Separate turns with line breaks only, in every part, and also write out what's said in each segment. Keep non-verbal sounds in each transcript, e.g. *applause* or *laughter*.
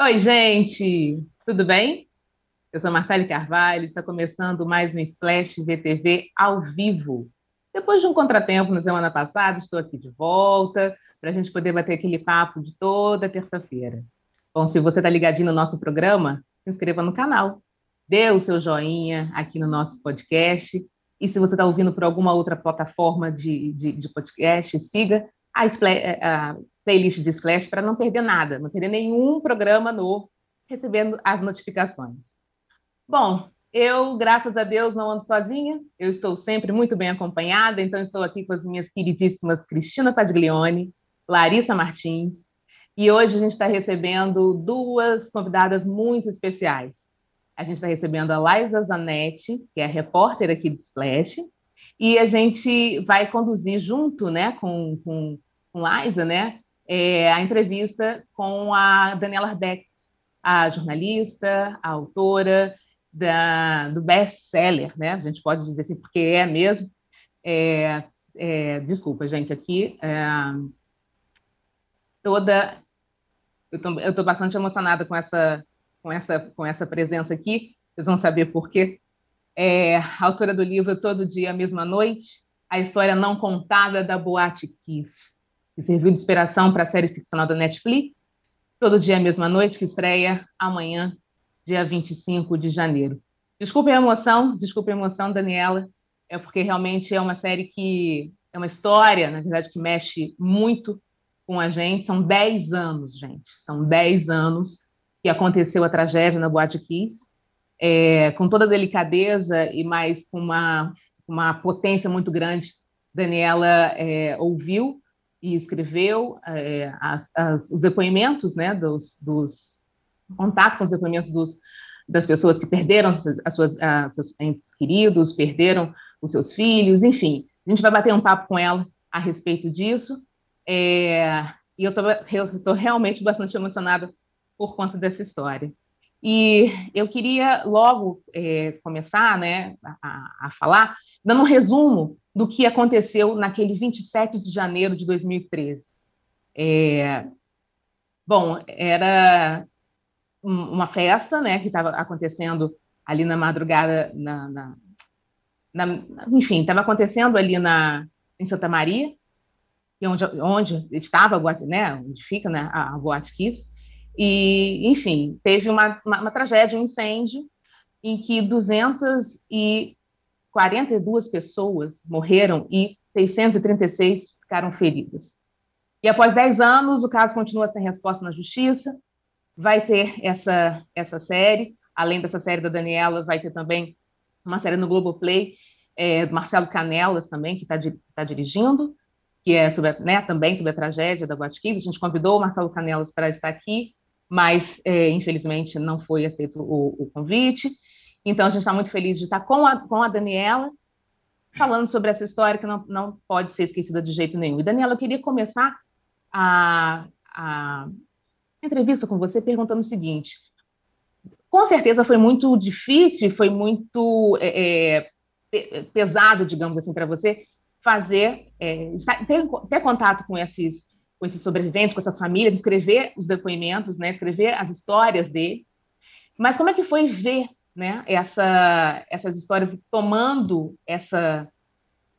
Oi, gente! Tudo bem? Eu sou Marcele Carvalho, está começando mais um Splash VTV ao vivo. Depois de um contratempo na semana passada, estou aqui de volta para a gente poder bater aquele papo de toda terça-feira. Bom, se você está ligadinho no nosso programa, se inscreva no canal, dê o seu joinha aqui no nosso podcast. E se você está ouvindo por alguma outra plataforma de, de, de podcast, siga a, Splash, a playlist de Splash para não perder nada, não perder nenhum programa novo, recebendo as notificações. Bom, eu, graças a Deus, não ando sozinha, eu estou sempre muito bem acompanhada, então estou aqui com as minhas queridíssimas Cristina Padiglione, Larissa Martins, e hoje a gente está recebendo duas convidadas muito especiais. A gente está recebendo a Laisa Zanetti, que é repórter aqui do Splash, e a gente vai conduzir junto né, com, com, com né, é, a entrevista com a Daniela Arbex, a jornalista, a autora da, do best-seller, né? A gente pode dizer assim, porque é mesmo. É, é, desculpa, gente, aqui é, toda eu estou bastante emocionada com essa, com, essa, com essa presença aqui, vocês vão saber por quê. É, autora do livro Todo Dia, Mesma Noite, a história não contada da Boate Kiss que serviu de inspiração para a série ficcional da Netflix, Todo Dia Mesma Noite, que estreia amanhã, dia 25 de janeiro. Desculpe a emoção, desculpe a emoção, Daniela, é porque realmente é uma série que é uma história, na verdade, que mexe muito com a gente. São 10 anos, gente, são 10 anos que aconteceu a tragédia na Boate Kiss, é, com toda a delicadeza e mais com uma, uma potência muito grande. Daniela é, ouviu e escreveu é, as, as, os depoimentos, né, dos, dos contato com os depoimentos dos, das pessoas que perderam as suas, as seus entes queridos, perderam os seus filhos, enfim. A gente vai bater um papo com ela a respeito disso. É, e eu estou realmente bastante emocionada por conta dessa história. E eu queria logo é, começar né, a, a, falar, dando um resumo do que aconteceu naquele 27 de janeiro de 2013. É, bom, era uma festa né, que estava acontecendo ali na madrugada, na, na, na enfim, estava acontecendo ali na, em Santa Maria, é onde, onde estava né, onde fica né, a, a Boate Kiss, e, enfim, teve uma, uma, uma tragédia, um incêndio, em que 242 pessoas morreram e 636 ficaram feridas. E após 10 anos, o caso continua sem resposta na justiça. Vai ter essa, essa série, além dessa série da Daniela, vai ter também uma série no Globoplay, é, do Marcelo Canelas também, que está tá dirigindo, que é sobre, né, também sobre a tragédia da Boate A gente convidou o Marcelo Canelas para estar aqui, mas é, infelizmente não foi aceito o, o, convite. Então a gente está muito feliz de estar com a, com a Daniela falando sobre essa história que não, não pode ser esquecida de jeito nenhum. E Daniela, eu queria começar a, a entrevista com você perguntando o seguinte: com certeza foi muito difícil, foi muito é, é pesado, digamos assim, para você fazer, é, ter, ter contato com esses com esses sobreviventes, com essas famílias, escrever os depoimentos, né, escrever as histórias deles. Mas como é que foi ver, né, essa, essas histórias tomando essa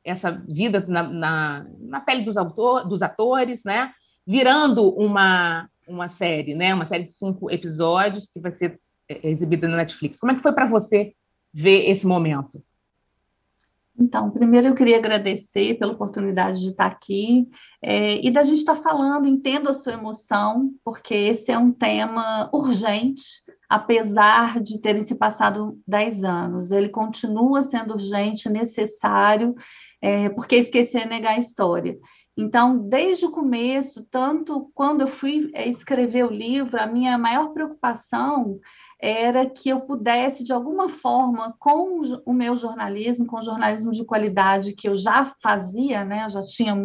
essa vida na, na, na pele dos, autor, dos atores, né, virando uma uma série, né, uma série de cinco episódios que vai ser é, exibida na Netflix. Como é que foi para você ver esse momento?
Então, primeiro eu queria agradecer pela oportunidade de estar aqui é, e da gente estar falando, entendo a sua emoção, porque esse é um tema urgente, apesar de terem se passado 10 anos. Ele continua sendo urgente, necessário, é, porque esquecer é negar a história. Então, desde o começo, tanto quando eu fui é, escrever o livro, a minha maior preocupação era que eu pudesse, de alguma forma, com o meu jornalismo, com o jornalismo de qualidade que eu já fazia, né, eu já tinha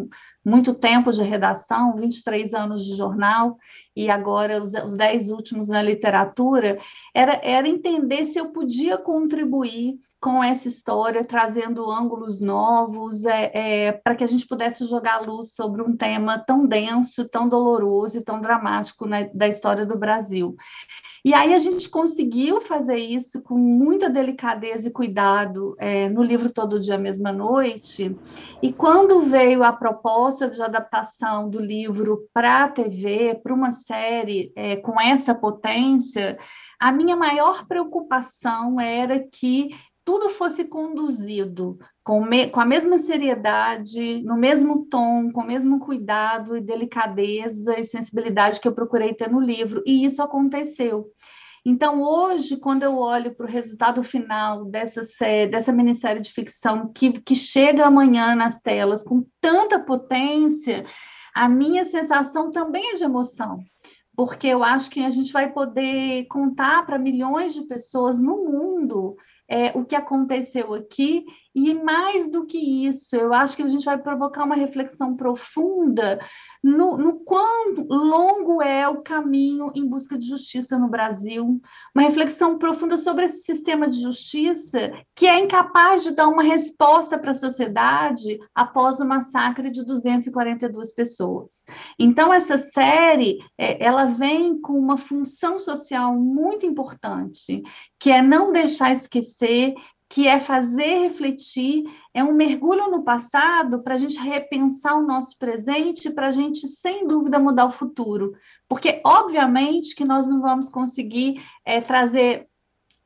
muito tempo de redação, 23 anos de jornal, e agora os, os 10 últimos na literatura, era, era entender se eu podia contribuir com essa história, trazendo ângulos novos, é, é, para que a gente pudesse jogar luz sobre um tema tão denso, tão doloroso e tão dramático né, da história do Brasil. E aí a gente conseguiu fazer isso com muita delicadeza e cuidado é, no livro Todo Dia Mesma Noite. E quando veio a proposta de adaptação do livro para a TV, para uma série é, com essa potência, a minha maior preocupação era que tudo fosse conduzido com, me, com a mesma seriedade, no mesmo tom, com o mesmo cuidado e delicadeza e sensibilidade que eu procurei ter no livro, e isso aconteceu. Então, hoje, quando eu olho para o resultado final dessa série, dessa minissérie de ficção que, que chega amanhã nas telas com tanta potência, a minha sensação também é de emoção, porque eu acho que a gente vai poder contar para milhões de pessoas no mundo é, o que aconteceu aqui, e mais do que isso, eu acho que a gente vai provocar uma reflexão profunda no, no quão longo é o caminho em busca de justiça no Brasil, uma reflexão profunda sobre esse sistema de justiça que é incapaz de dar uma resposta para a sociedade após o massacre de 242 pessoas. Então, essa série, é, ela vem com uma função social muito importante, que é não deixar esquecer que é fazer refletir, é um mergulho no passado para a gente repensar o nosso presente, para a gente, sem dúvida, mudar o futuro. Porque, obviamente, que nós não vamos conseguir é, trazer.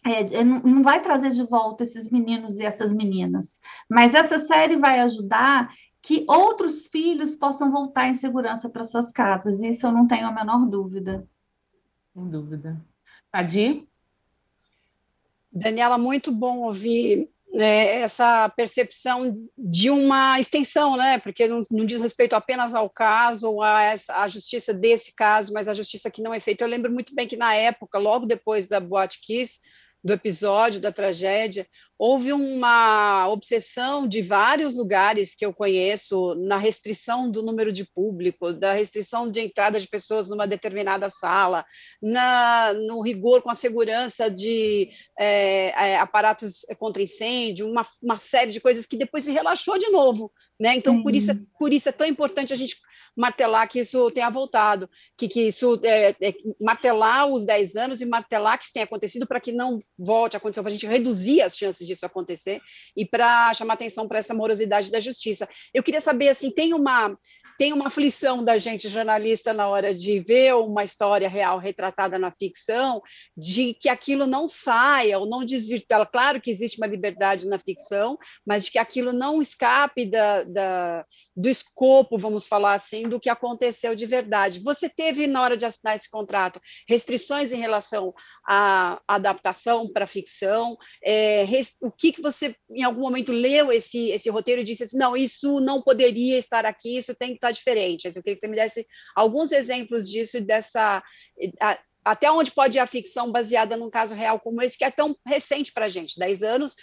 É, é não vai trazer de volta esses meninos e essas meninas, mas essa série vai ajudar que outros filhos possam voltar em segurança para suas casas. Isso eu não tenho a menor dúvida.
Sem dúvida. Adi?
Daniela, muito bom ouvir né, essa percepção de uma extensão, né? Porque não, não diz respeito apenas ao caso ou à, à justiça desse caso, mas a justiça que não é feita. Eu lembro muito bem que na época, logo depois da Boate Kiss, do episódio da tragédia, houve uma obsessão de vários lugares que eu conheço na restrição do número de público, da restrição de entrada de pessoas numa determinada sala, na, no rigor com a segurança de é, é, aparatos contra incêndio, uma, uma série de coisas que depois se relaxou de novo. Né? Então, por, isso, por isso é tão importante a gente martelar que isso tenha voltado, que, que isso é, é martelar os 10 anos e martelar que isso tenha acontecido para que não volte a acontecer, para a gente reduzir as chances disso acontecer e para chamar atenção para essa morosidade da justiça. Eu queria saber, assim, tem uma tem uma aflição da gente jornalista na hora de ver uma história real retratada na ficção, de que aquilo não saia ou não desvirtue. Claro que existe uma liberdade na ficção, mas de que aquilo não escape da, da, do escopo, vamos falar assim, do que aconteceu de verdade. Você teve, na hora de assinar esse contrato, restrições em relação à adaptação para a ficção? É, o que, que você, em algum momento, leu esse, esse roteiro e disse assim, não, isso não poderia estar aqui, isso tem que estar diferente. Eu queria que você me desse alguns exemplos disso, dessa até onde pode ir a ficção baseada num caso real como esse, que é tão recente para a gente, 10 anos,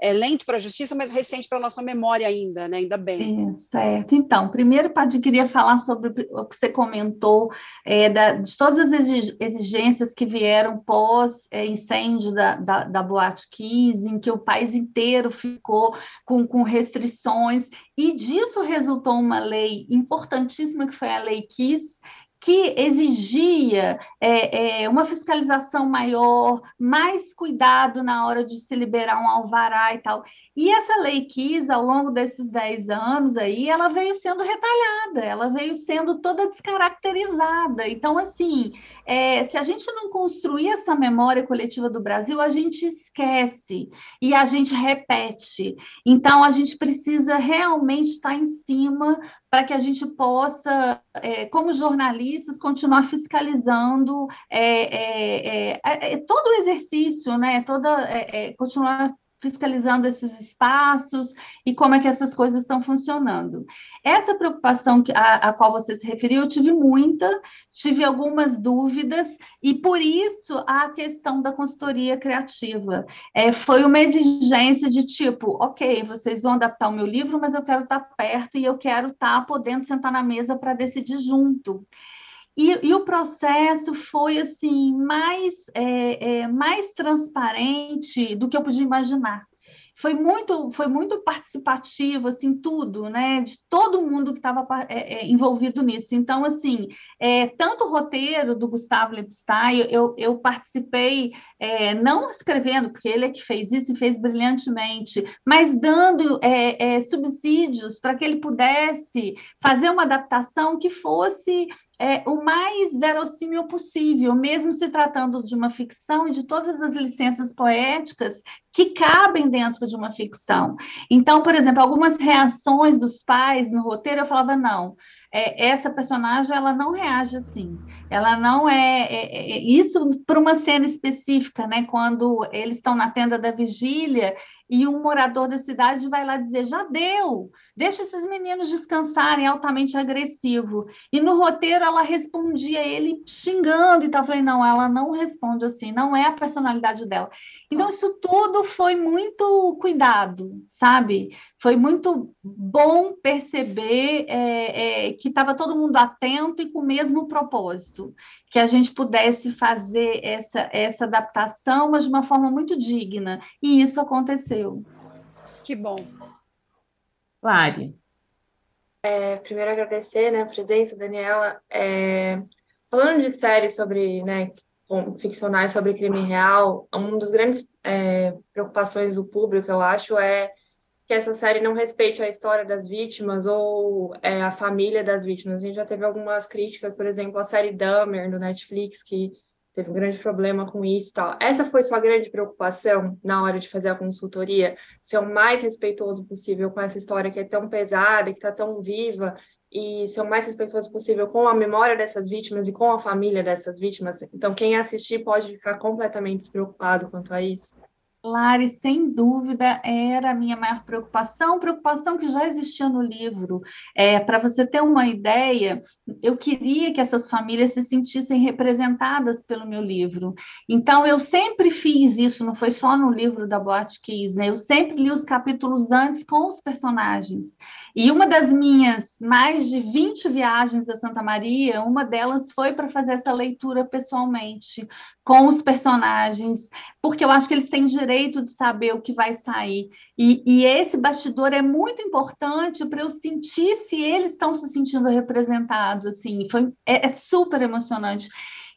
é lento para a justiça, mas recente para a nossa memória ainda, né? Ainda bem.
É, certo. Então, primeiro, Padre, queria falar sobre o que você comentou, é, da, de todas as exigências que vieram pós-incêndio é, da, da, da Boate 15, em que o país inteiro ficou com, com restrições, e disso resultou uma lei importantíssima, que foi a Lei Kiss, que exigia é, é, uma fiscalização maior, mais cuidado na hora de se liberar um alvará e tal. E essa lei quis, ao longo desses 10 anos aí, ela veio sendo retalhada, ela veio sendo toda descaracterizada. Então, assim, é, se a gente não construir essa memória coletiva do Brasil, a gente esquece e a gente repete. Então, a gente precisa realmente estar em cima para que a gente possa, é, como jornalistas, continuar fiscalizando é, é, é, é todo o exercício, né? Toda, continuar fiscalizando esses espaços e como é que essas coisas estão funcionando. Essa preocupação que, a, a qual você se referiu, eu tive muita, tive algumas dúvidas, e por isso a questão da consultoria criativa. É, foi uma exigência de tipo, ok, vocês vão adaptar o meu livro, mas eu quero estar perto e eu quero estar podendo sentar na mesa para decidir junto. E, e, o processo foi assim mais, é, é, mais transparente do que eu podia imaginar foi muito, foi muito participativo, assim, tudo, né? De todo mundo que estava é, é, envolvido nisso. Então, assim, é, tanto o roteiro do Gustavo Lepstein, eu, eu participei, é, não escrevendo, porque ele é que fez isso e fez brilhantemente, mas dando é, é, subsídios para que ele pudesse fazer uma adaptação que fosse é, o mais verossímil possível, mesmo se tratando de uma ficção e de todas as licenças poéticas que cabem dentro de uma ficção. Então, por exemplo, algumas reações dos pais no roteiro, eu falava, não, é, essa personagem ela não reage assim. Ela não é, é, é isso para uma cena específica, né? Quando eles estão na tenda da vigília e um morador da cidade vai lá dizer: já deu, deixa esses meninos descansarem, altamente agressivo. E no roteiro ela respondia ele xingando e tal. Eu falei: não, ela não responde assim, não é a personalidade dela. Então, isso tudo foi muito cuidado, sabe? Foi muito bom perceber é, é, que estava todo mundo atento e com o mesmo propósito, que a gente pudesse fazer essa, essa adaptação, mas de uma forma muito digna. E isso aconteceu.
Que bom.
Lari.
É, primeiro agradecer né, a presença, Daniela. É, falando de séries sobre, né, ficcionais sobre crime real, uma das grandes é, preocupações do público, eu acho, é que essa série não respeite a história das vítimas ou é, a família das vítimas. A gente já teve algumas críticas, por exemplo, a série Dahmer, do Netflix, que teve um grande problema com isso e tal. Essa foi sua grande preocupação na hora de fazer a consultoria? Ser o mais respeitoso possível com essa história que é tão pesada, que está tão viva, e ser o mais respeitoso possível com a memória dessas vítimas e com a família dessas vítimas. Então, quem assistir pode ficar completamente despreocupado quanto a isso.
Lari, sem dúvida, era a minha maior preocupação, preocupação que já existia no livro. É, Para você ter uma ideia, eu queria que essas famílias se sentissem representadas pelo meu livro. Então, eu sempre fiz isso, não foi só no livro da Boate Kiss, né? Eu sempre li os capítulos antes com os personagens. E uma das minhas mais de 20 viagens a Santa Maria, uma delas foi para fazer essa leitura pessoalmente, com os personagens, porque eu acho que eles têm direito de saber o que vai sair. E, e esse bastidor é muito importante para eu sentir se eles estão se sentindo representados. Assim, foi, é, é super emocionante.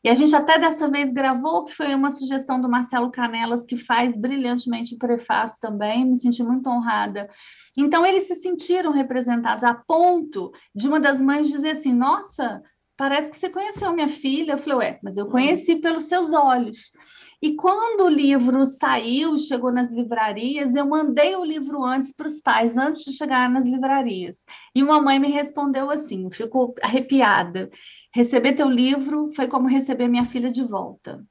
E a gente até dessa vez gravou, que foi uma sugestão do Marcelo Canelas, que faz brilhantemente o prefácio também, me senti muito honrada. Então, eles se sentiram representados a ponto de uma das mães dizer assim: Nossa, parece que você conheceu minha filha. Eu falei, ué, mas eu conheci pelos seus olhos. E quando o livro saiu, chegou nas livrarias, eu mandei o livro antes para os pais, antes de chegar nas livrarias. E uma mãe me respondeu assim, ficou arrepiada. Receber teu livro foi como receber minha filha de volta.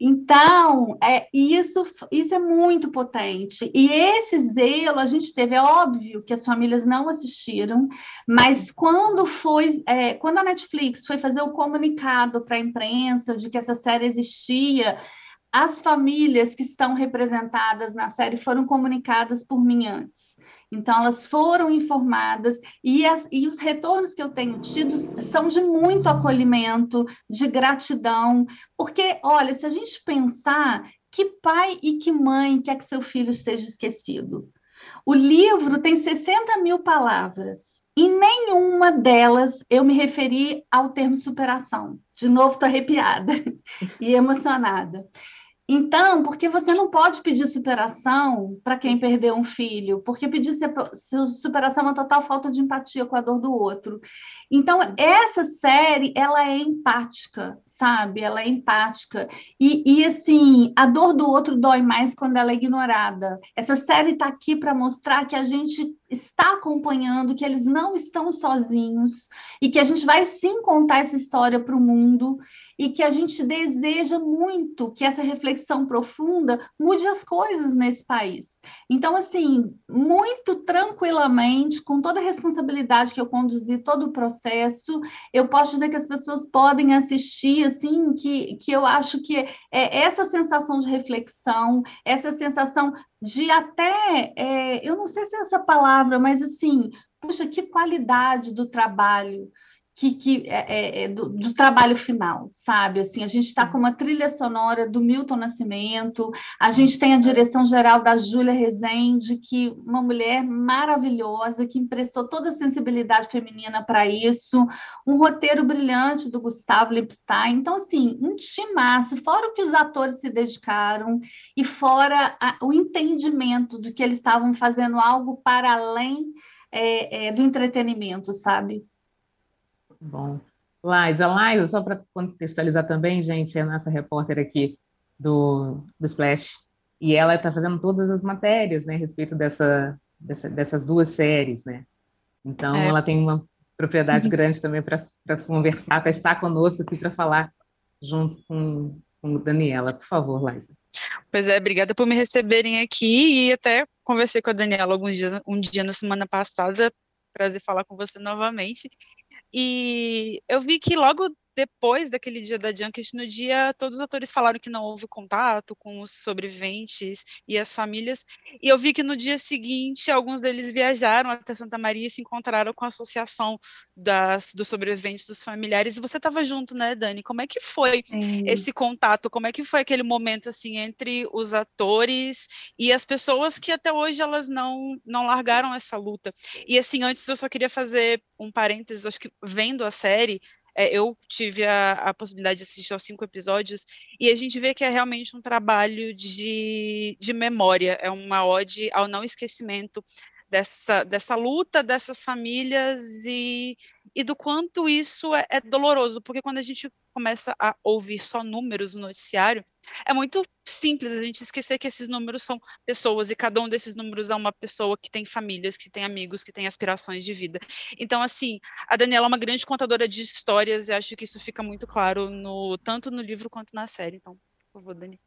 Então, é, isso, isso é muito potente. E esse zelo a gente teve, é óbvio que as famílias não assistiram, mas quando foi, é, quando a Netflix foi fazer o comunicado para a imprensa de que essa série existia, as famílias que estão representadas na série foram comunicadas por mim antes. Então, elas foram informadas e, as, e os retornos que eu tenho tido são de muito acolhimento, de gratidão, porque, olha, se a gente pensar que pai e que mãe quer que seu filho seja esquecido? O livro tem 60 mil palavras. e nenhuma delas eu me referi ao termo superação. De novo, estou arrepiada *laughs* e emocionada. Então, porque você não pode pedir superação para quem perdeu um filho, porque pedir superação é uma total falta de empatia com a dor do outro. Então, essa série, ela é empática, sabe? Ela é empática. E, e assim, a dor do outro dói mais quando ela é ignorada. Essa série está aqui para mostrar que a gente está acompanhando, que eles não estão sozinhos e que a gente vai sim contar essa história para o mundo e que a gente deseja muito que essa reflexão profunda mude as coisas nesse país. Então, assim, muito tranquilamente, com toda a responsabilidade que eu conduzi todo o processo, eu posso dizer que as pessoas podem assistir, assim, que, que eu acho que é essa sensação de reflexão, essa sensação de até, é, eu não sei se é essa palavra, mas assim, puxa, que qualidade do trabalho que, que é, é, é, do, do, trabalho final, sabe? Assim, a gente está com uma trilha sonora do Milton Nascimento, a gente tem a direção geral da Júlia Rezende, que uma mulher maravilhosa, que emprestou toda a sensibilidade feminina para isso, um roteiro brilhante do Gustavo Lipstein. Então, assim, um timaço, fora o que os atores se dedicaram e fora a, o entendimento de que eles estavam fazendo algo para além é, é, do entretenimento, sabe?
Bom. Laisa, Laisa, só para contextualizar também, gente, é a nossa repórter aqui do, do Splash, e ela está fazendo todas as matérias, né, a respeito dessa, dessa dessas duas séries, né? Então, é. ela tem uma propriedade grande também para conversar, para estar conosco aqui para falar junto com, com Daniela. Por favor, Laisa.
Pois é, obrigada por me receberem aqui e até conversei com a Daniela alguns dias, um dia na semana passada, prazer falar com você novamente. E eu vi que logo depois daquele dia da Junket, no dia, todos os atores falaram que não houve contato com os sobreviventes e as famílias. E eu vi que no dia seguinte, alguns deles viajaram até Santa Maria e se encontraram com a associação das, dos sobreviventes, dos familiares. E você estava junto, né, Dani? Como é que foi Sim. esse contato? Como é que foi aquele momento, assim, entre os atores e as pessoas que até hoje elas não, não largaram essa luta? E, assim, antes eu só queria fazer um parênteses, acho que vendo a série, é, eu tive a, a, possibilidade de assistir aos cinco episódios e a gente vê que é realmente um trabalho de, de memória, é uma ode ao não esquecimento dessa, dessa luta dessas famílias e, e do quanto isso é, é doloroso, porque quando a gente começa a ouvir só números no noticiário, é muito simples a gente esquecer que esses números são pessoas e cada um desses números é uma pessoa que tem famílias, que tem amigos, que tem aspirações de vida. Então, assim, a Daniela é uma grande contadora de histórias e acho que isso fica muito claro no tanto no livro quanto na série. Então, por favor, Dani.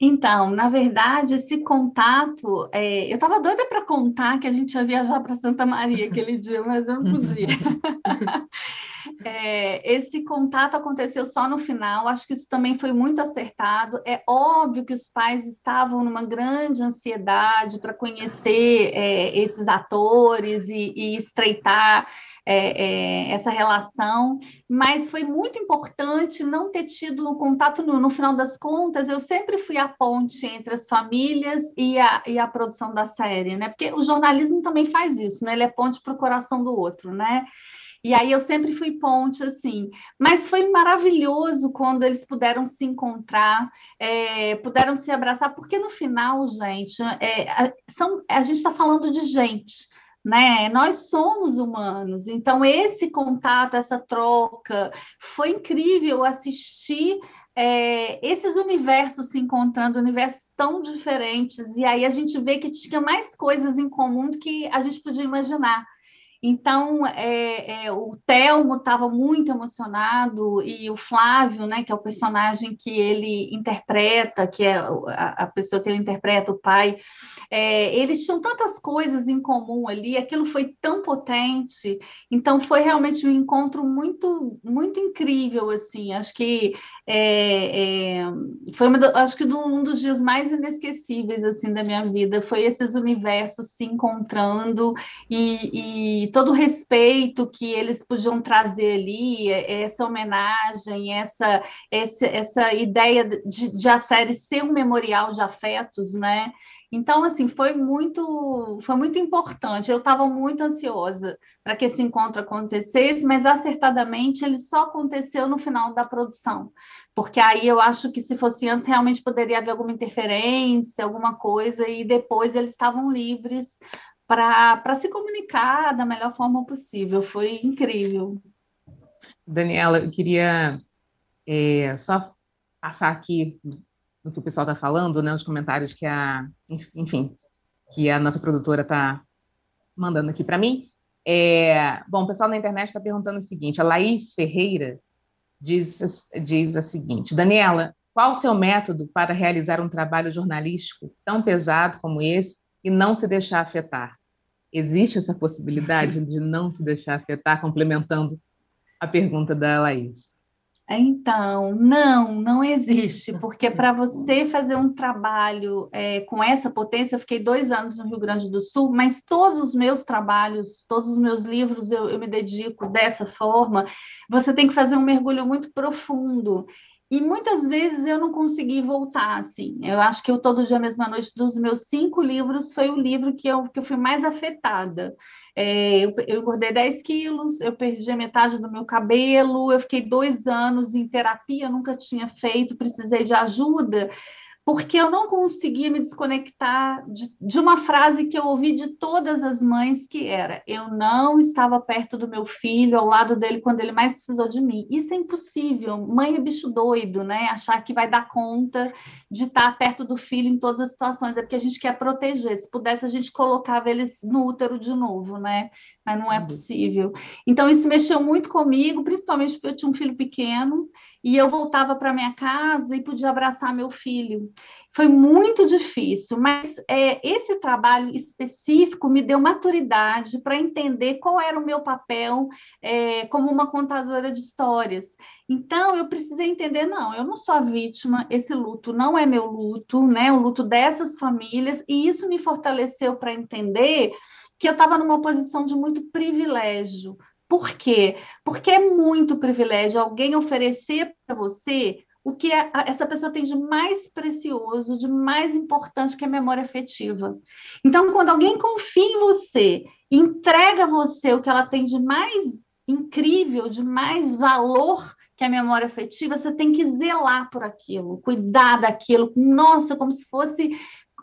Então, na verdade, esse contato, é, eu estava doida para contar que a gente ia viajar para Santa Maria aquele dia, mas eu não podia. *laughs* é, esse contato aconteceu só no final, acho que isso também foi muito acertado. É óbvio que os pais estavam numa grande ansiedade para conhecer é, esses atores e, e estreitar é, é, essa relação, mas foi muito importante não ter tido contato no, no, final das contas. Eu sempre fui a ponte entre as famílias e a, e a produção da série, né? Porque o jornalismo também faz isso, né? Ele é ponte para o coração do outro, né? E aí eu sempre fui ponte, assim. Mas foi maravilhoso quando eles puderam se encontrar, é, puderam se abraçar, porque no final, gente, é, a, são, a gente está falando de gente né? Nós somos humanos, então esse contato, essa troca, foi incrível assistir é, esses universos se encontrando, universos tão diferentes, e aí a gente vê que tinha mais coisas em comum do que a gente podia imaginar. Então, é, é, o Telmo estava muito emocionado e o Flávio, né, que é o personagem que ele interpreta, que é a, a pessoa que ele interpreta, o pai, é, eles tinham tantas coisas em comum ali, aquilo foi tão potente. Então, foi realmente um encontro muito, muito incrível, assim. Acho que é, é, foi uma, acho que um dos dias mais inesquecíveis assim da minha vida foi esses universos se encontrando e, e todo o respeito que eles podiam trazer ali, essa homenagem, essa, essa, essa ideia de, de a série ser um memorial de afetos, né? Então, assim, foi muito, foi muito importante. Eu estava muito ansiosa para que esse encontro acontecesse, mas acertadamente ele só aconteceu no final da produção, porque aí eu acho que se fosse antes realmente poderia haver alguma interferência, alguma coisa, e depois eles estavam livres para se comunicar da melhor forma possível. Foi incrível.
Daniela, eu queria é, só passar aqui no que o pessoal está falando, né, os comentários que a, enfim, que a nossa produtora está mandando aqui para mim. É, bom, o pessoal na internet está perguntando o seguinte: a Laís Ferreira diz, diz a seguinte: Daniela, qual o seu método para realizar um trabalho jornalístico tão pesado como esse e não se deixar afetar? Existe essa possibilidade de não se deixar afetar, complementando a pergunta da Laís?
Então, não, não existe, porque *laughs* para você fazer um trabalho é, com essa potência, eu fiquei dois anos no Rio Grande do Sul, mas todos os meus trabalhos, todos os meus livros eu, eu me dedico dessa forma. Você tem que fazer um mergulho muito profundo. E muitas vezes eu não consegui voltar, assim. Eu acho que o Todo Dia Mesma Noite, dos meus cinco livros, foi o livro que eu, que eu fui mais afetada. É, eu, eu engordei 10 quilos, eu perdi a metade do meu cabelo, eu fiquei dois anos em terapia, nunca tinha feito, precisei de ajuda porque eu não conseguia me desconectar de, de, uma frase que eu ouvi de todas as mães, que era: eu não estava perto do meu filho, ao lado dele, quando ele mais precisou de mim. Isso é impossível. Mãe é bicho doido, né? Achar que vai dar conta de estar perto do filho em todas as situações. É porque a gente quer proteger. Se pudesse, a gente colocava eles no útero de novo, né? Mas não é uhum. possível. Então, isso mexeu muito comigo, principalmente porque eu tinha um filho pequeno e eu voltava para minha casa e podia abraçar meu filho. Foi muito difícil, mas é, esse trabalho específico me deu maturidade para entender qual era o meu papel é, como uma contadora de histórias. Então, eu precisei entender, não, eu não sou a vítima, esse luto não é meu luto, né? O luto dessas famílias, e isso me fortaleceu para entender que eu estava numa posição de muito privilégio, por quê? Porque é muito privilégio alguém oferecer para você o que essa pessoa tem de mais precioso, de mais importante que a memória afetiva. Então, quando alguém confia em você, entrega a você o que ela tem de mais incrível, de mais valor que a memória afetiva, você tem que zelar por aquilo, cuidar daquilo, nossa, como se fosse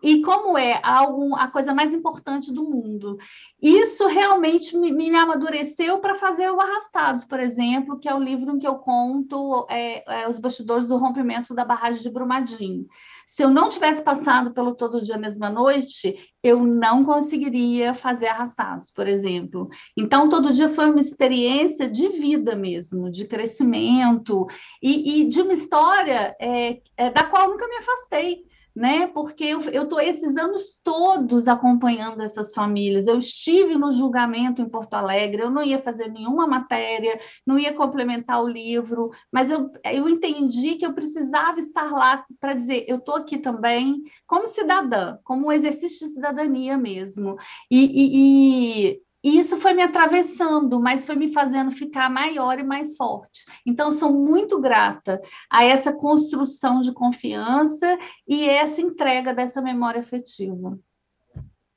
e como é algo, a coisa mais importante do mundo. Isso realmente me, me amadureceu para fazer o Arrastados, por exemplo, que é o livro em que eu conto é, é, os bastidores do rompimento da barragem de Brumadinho. Se eu não tivesse passado pelo Todo Dia Mesma Noite, eu não conseguiria fazer Arrastados, por exemplo. Então, todo dia foi uma experiência de vida mesmo, de crescimento e, e de uma história é, é da qual nunca me afastei né? Porque eu estou esses anos todos acompanhando essas famílias. Eu estive no julgamento em Porto Alegre, eu não ia fazer nenhuma matéria, não ia complementar o livro, mas eu, eu entendi que eu precisava estar lá para dizer, eu estou aqui também como cidadã, como um exercício de cidadania mesmo. E, e, e e isso foi me atravessando, mas foi me fazendo ficar maior e mais forte. Então, sou muito grata a essa construção de confiança e essa entrega dessa memória afetiva.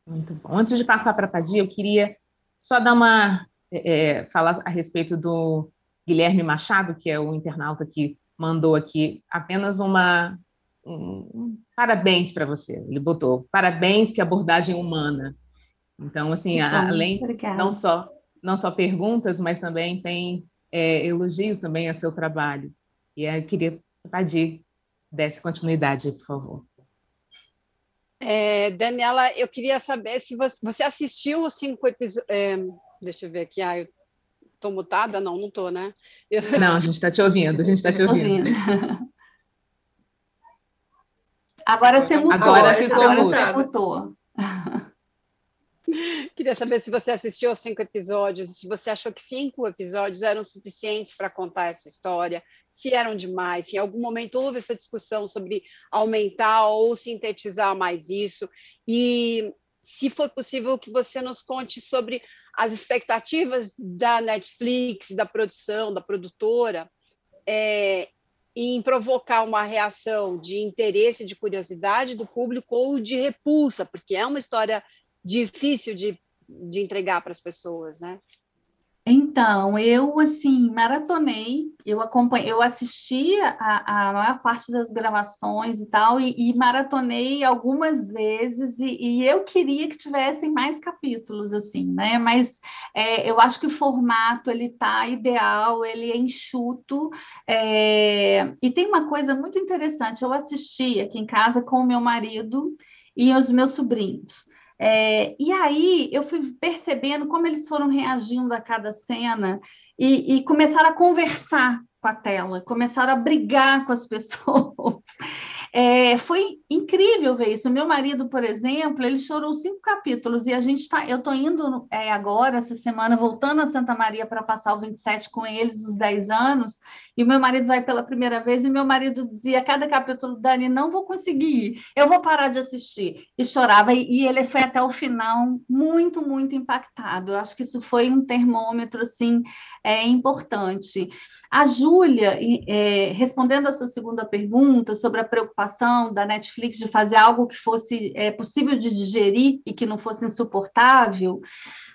Muito bom. Antes de passar para a Padia, eu queria só dar uma. É, falar a respeito do Guilherme Machado, que é o internauta que mandou aqui apenas uma. Um, parabéns para você. Ele botou parabéns, que abordagem humana. Então, assim, além não só não só perguntas, mas também tem é, elogios também a seu trabalho. E eu queria pedir desse continuidade, por favor.
É, Daniela, eu queria saber se você, você assistiu os cinco episódios. É, deixa eu ver aqui. Ah, eu estou mutada? Não, não estou, né? Eu... *laughs*
Não, a gente está te ouvindo, a gente está te ouvindo.
Agora você mutou.
Agora ficou
agora você mutou. *laughs* *laughs*
Queria saber se você assistiu aos cinco episódios, se você achou que cinco episódios eram suficientes para contar essa história, se eram demais, se em algum momento houve essa discussão sobre aumentar ou sintetizar mais isso, e se for possível que você nos conte sobre as expectativas da Netflix, da produção, da produtora, é, em provocar uma reação de interesse, de curiosidade do público ou de repulsa, porque é uma história difícil de, de entregar para as pessoas, né?
Então, eu, assim, maratonei, eu acompanhei, eu assisti a, a maior parte das gravações e tal, e, e maratonei algumas vezes, e, e, eu queria que tivessem mais capítulos, assim, né? Mas é, eu acho que o formato, ele tá ideal, ele é enxuto, é... e tem uma coisa muito interessante, eu assisti aqui em casa com o meu marido e os meus sobrinhos, é, e aí eu fui percebendo como eles foram reagindo a cada cena e, e começaram a conversar com a tela, começaram a brigar com as *laughs* pessoas. É, foi incrível ver isso. Meu marido, por exemplo, ele chorou cinco capítulos e a gente está. Eu estou indo é, agora, essa semana, voltando a Santa Maria para passar o 27 com eles, os 10 anos, e meu marido vai pela primeira vez, e meu marido dizia a cada capítulo, Dani, não vou conseguir, eu vou parar de assistir. E chorava, e ele foi até o final muito, muito impactado. Eu acho que isso foi um termômetro assim, é, importante. A Júlia, é, respondendo a sua segunda pergunta sobre a preocupação da Netflix de fazer algo que fosse é, possível de digerir e que não fosse insuportável,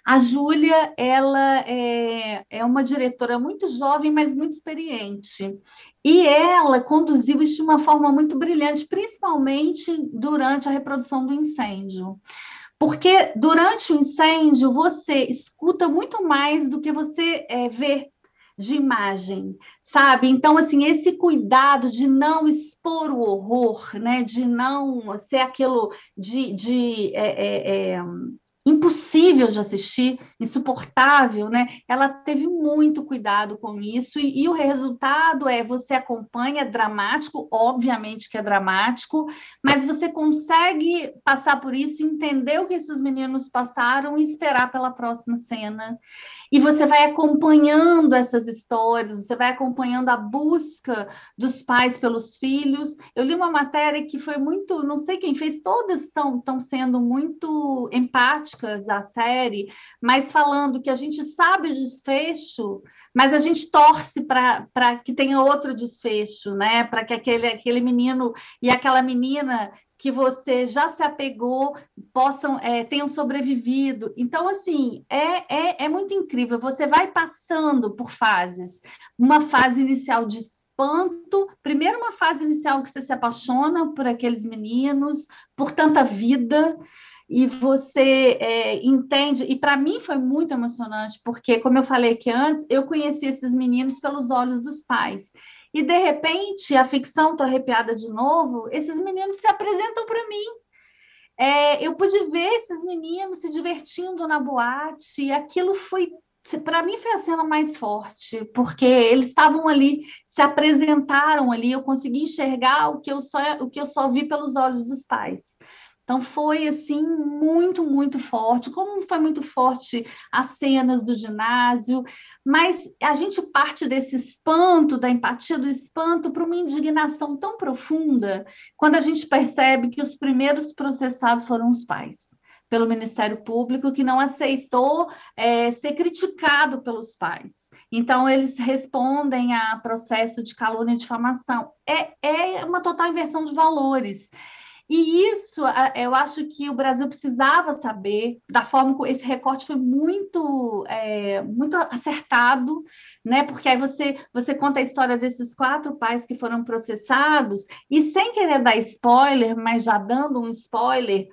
a Júlia, ela é, é uma diretora muito jovem, mas muito experiente. E ela conduziu isso de uma forma muito brilhante, principalmente durante a reprodução do incêndio. Porque durante o incêndio você escuta muito mais do que você é, vê de imagem, sabe? Então, assim, esse cuidado de não expor o horror, né? De não ser aquilo de, de é, é, é impossível de assistir, insuportável, né? Ela teve muito cuidado com isso e, e, o resultado é você acompanha, é dramático, obviamente que é dramático, mas você consegue passar por isso, entender o que esses meninos passaram e esperar pela próxima cena. E você vai acompanhando essas histórias, você vai acompanhando a busca dos pais pelos filhos. Eu li uma matéria que foi muito, não sei quem fez, todas são estão sendo muito empáticas à série, mas falando que a gente sabe o desfecho, mas a gente torce para que tenha outro desfecho, né? Para que aquele, aquele menino e aquela menina que você já se apegou possam é, tenham sobrevivido. Então, assim, é, é, é muito incrível. Você vai passando por fases. Uma fase inicial de espanto, primeiro uma fase inicial que você se apaixona por aqueles meninos, por tanta vida, e você é, entende. E para mim foi muito emocionante, porque, como eu falei aqui antes, eu conheci esses meninos pelos olhos dos pais. E de repente, a ficção, tô arrepiada de novo, esses meninos se apresentam para mim. É, eu pude ver esses meninos se divertindo na boate, e aquilo foi, para mim, foi a cena mais forte, porque eles estavam ali, se apresentaram ali, eu consegui enxergar o que eu só, o que eu só vi pelos olhos dos pais. Então foi assim muito, muito forte. Como foi muito forte as cenas do ginásio, mas a gente parte desse espanto, da empatia do espanto, para uma indignação tão profunda quando a gente percebe que os primeiros processados foram os pais pelo Ministério Público, que não aceitou é, ser criticado pelos pais. Então, eles respondem a processo de calúnia e difamação. É, é uma total inversão de valores. E isso, eu acho que o Brasil precisava saber da forma como esse recorte foi muito, é, muito acertado, né? Porque aí você, você conta a história desses quatro pais que foram processados, e sem querer dar spoiler, mas já dando um spoiler,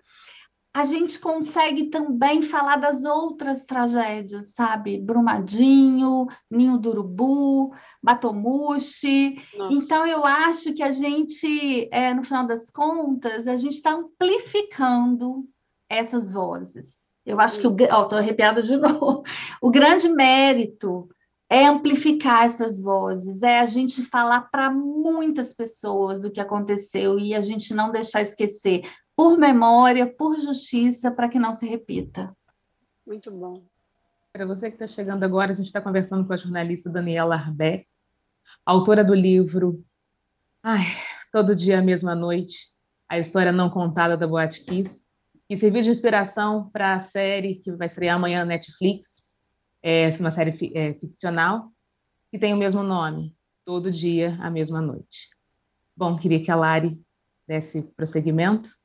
a gente consegue também falar das outras tragédias, sabe? Brumadinho, Ninho do Urubu, Batomushi. Então, eu acho que a gente, é, no final das contas, a gente está amplificando essas vozes. Eu acho que o. Estou arrepiada de *laughs* novo. O grande mérito é amplificar essas vozes, é a gente falar para muitas pessoas do que aconteceu e a gente não deixar esquecer por memória, por justiça, para que não se repita.
Muito bom.
Para você que está chegando agora, a gente está conversando com a jornalista Daniela Arbeck, autora do livro Ai, Todo Dia, Mesma Noite, a história não contada da Boate Kiss, que serviu de inspiração para a série que vai estrear amanhã na Netflix, é uma série é, ficcional, que tem o mesmo nome, Todo Dia, a Mesma Noite. Bom, queria que a Lari desse prosseguimento.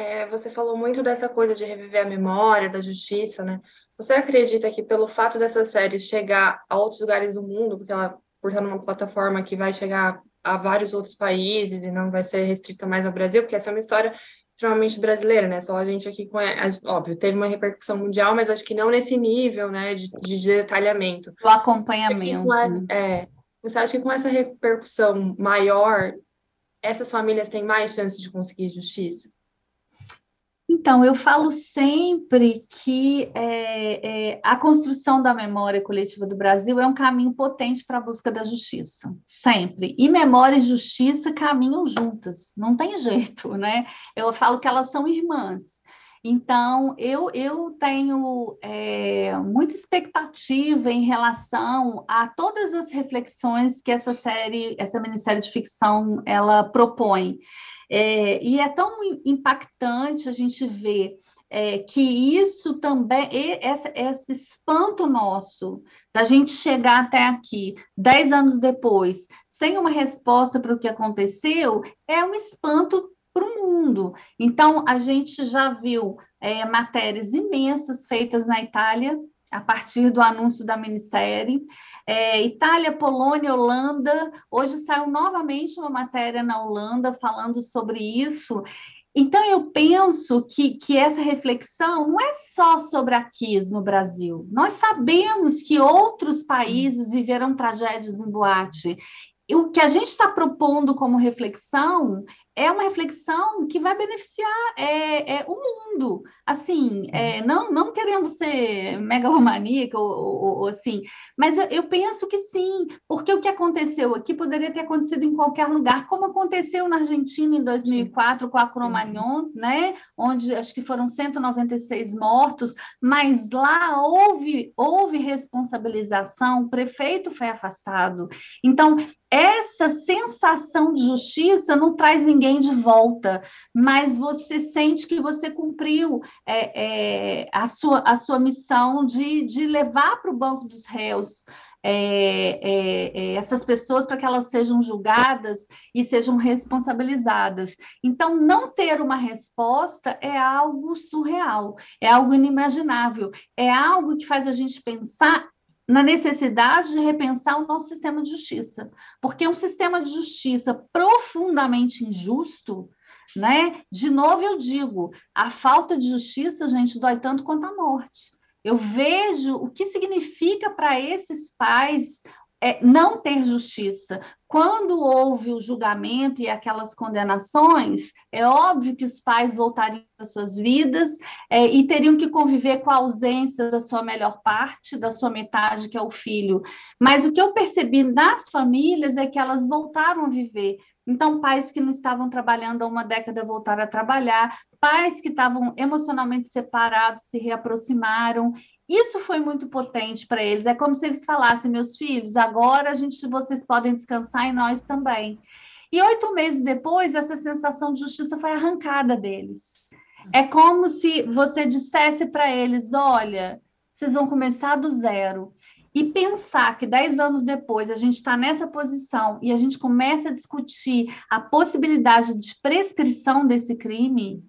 É, você falou muito dessa coisa de reviver a memória, da justiça, né? Você acredita que pelo fato dessa série chegar a outros lugares do mundo, porque ela por estar numa plataforma que vai chegar a vários outros países e não vai ser restrita mais ao Brasil, porque essa é uma história extremamente brasileira, né? Só a gente aqui conhece, óbvio, teve uma repercussão mundial, mas acho que não nesse nível, né, de, de detalhamento.
O acompanhamento.
É, é, você acha que com essa repercussão maior, essas famílias têm mais chances de conseguir justiça?
Então, eu falo sempre que é, é, a construção da memória coletiva do Brasil é um caminho potente para a busca da justiça, sempre. E memória e justiça caminham juntas, não tem jeito, *laughs* né? Eu falo que elas são irmãs. Então, eu, eu tenho é, muita expectativa em relação a todas as reflexões que essa série, essa minissérie de ficção, ela propõe. É, e é tão impactante a gente ver é, que isso também, esse, esse espanto nosso da gente chegar até aqui, dez anos depois, sem uma resposta para o que aconteceu, é um espanto para o mundo. Então, a gente já viu é, matérias imensas feitas na Itália, a partir do anúncio da minissérie. É, Itália, Polônia, Holanda. Hoje saiu novamente uma matéria na Holanda falando sobre isso. Então, eu penso que, que essa reflexão não é só sobre aqui no Brasil. Nós sabemos que outros países viveram tragédias em boate. E o que a gente está propondo como reflexão é uma reflexão que vai beneficiar é, é o mundo, assim, é, não, não querendo ser megalomaníaca ou, ou, ou, assim, mas eu, eu, penso que sim, porque o que aconteceu aqui poderia ter acontecido em qualquer lugar, como aconteceu na Argentina em 2004 sim. com a Cromagnon, né, onde acho que foram 196 mortos, mas lá houve, houve responsabilização, o prefeito foi afastado, então essa sensação de justiça não traz ninguém de volta, mas você sente que você cumpriu é, é, a, sua, a sua missão de, de levar para o banco dos réus é, é, é essas pessoas para que elas sejam julgadas e sejam responsabilizadas. Então, não ter uma resposta é algo surreal, é algo inimaginável, é algo que faz a gente pensar na necessidade de repensar o nosso sistema de justiça, porque um sistema de justiça profundamente injusto, né? De novo eu digo, a falta de justiça, gente, dói tanto quanto a morte. Eu vejo o que significa para esses pais é, não ter justiça. Quando houve o julgamento e aquelas condenações, é óbvio que os pais voltariam às suas vidas é, e teriam que conviver com a ausência da sua melhor parte, da sua metade, que é o filho. Mas o que eu percebi nas famílias é que elas voltaram a viver. Então, pais que não estavam trabalhando há uma década voltaram a trabalhar, pais que estavam emocionalmente separados se reaproximaram isso foi muito potente para eles. É como se eles falassem, meus filhos, agora a gente, vocês podem descansar e nós também. E oito meses depois, essa sensação de justiça foi arrancada deles. É como se você dissesse para eles: olha, vocês vão começar do zero. E pensar que dez anos depois a gente está nessa posição e a gente começa a discutir a possibilidade de prescrição desse crime,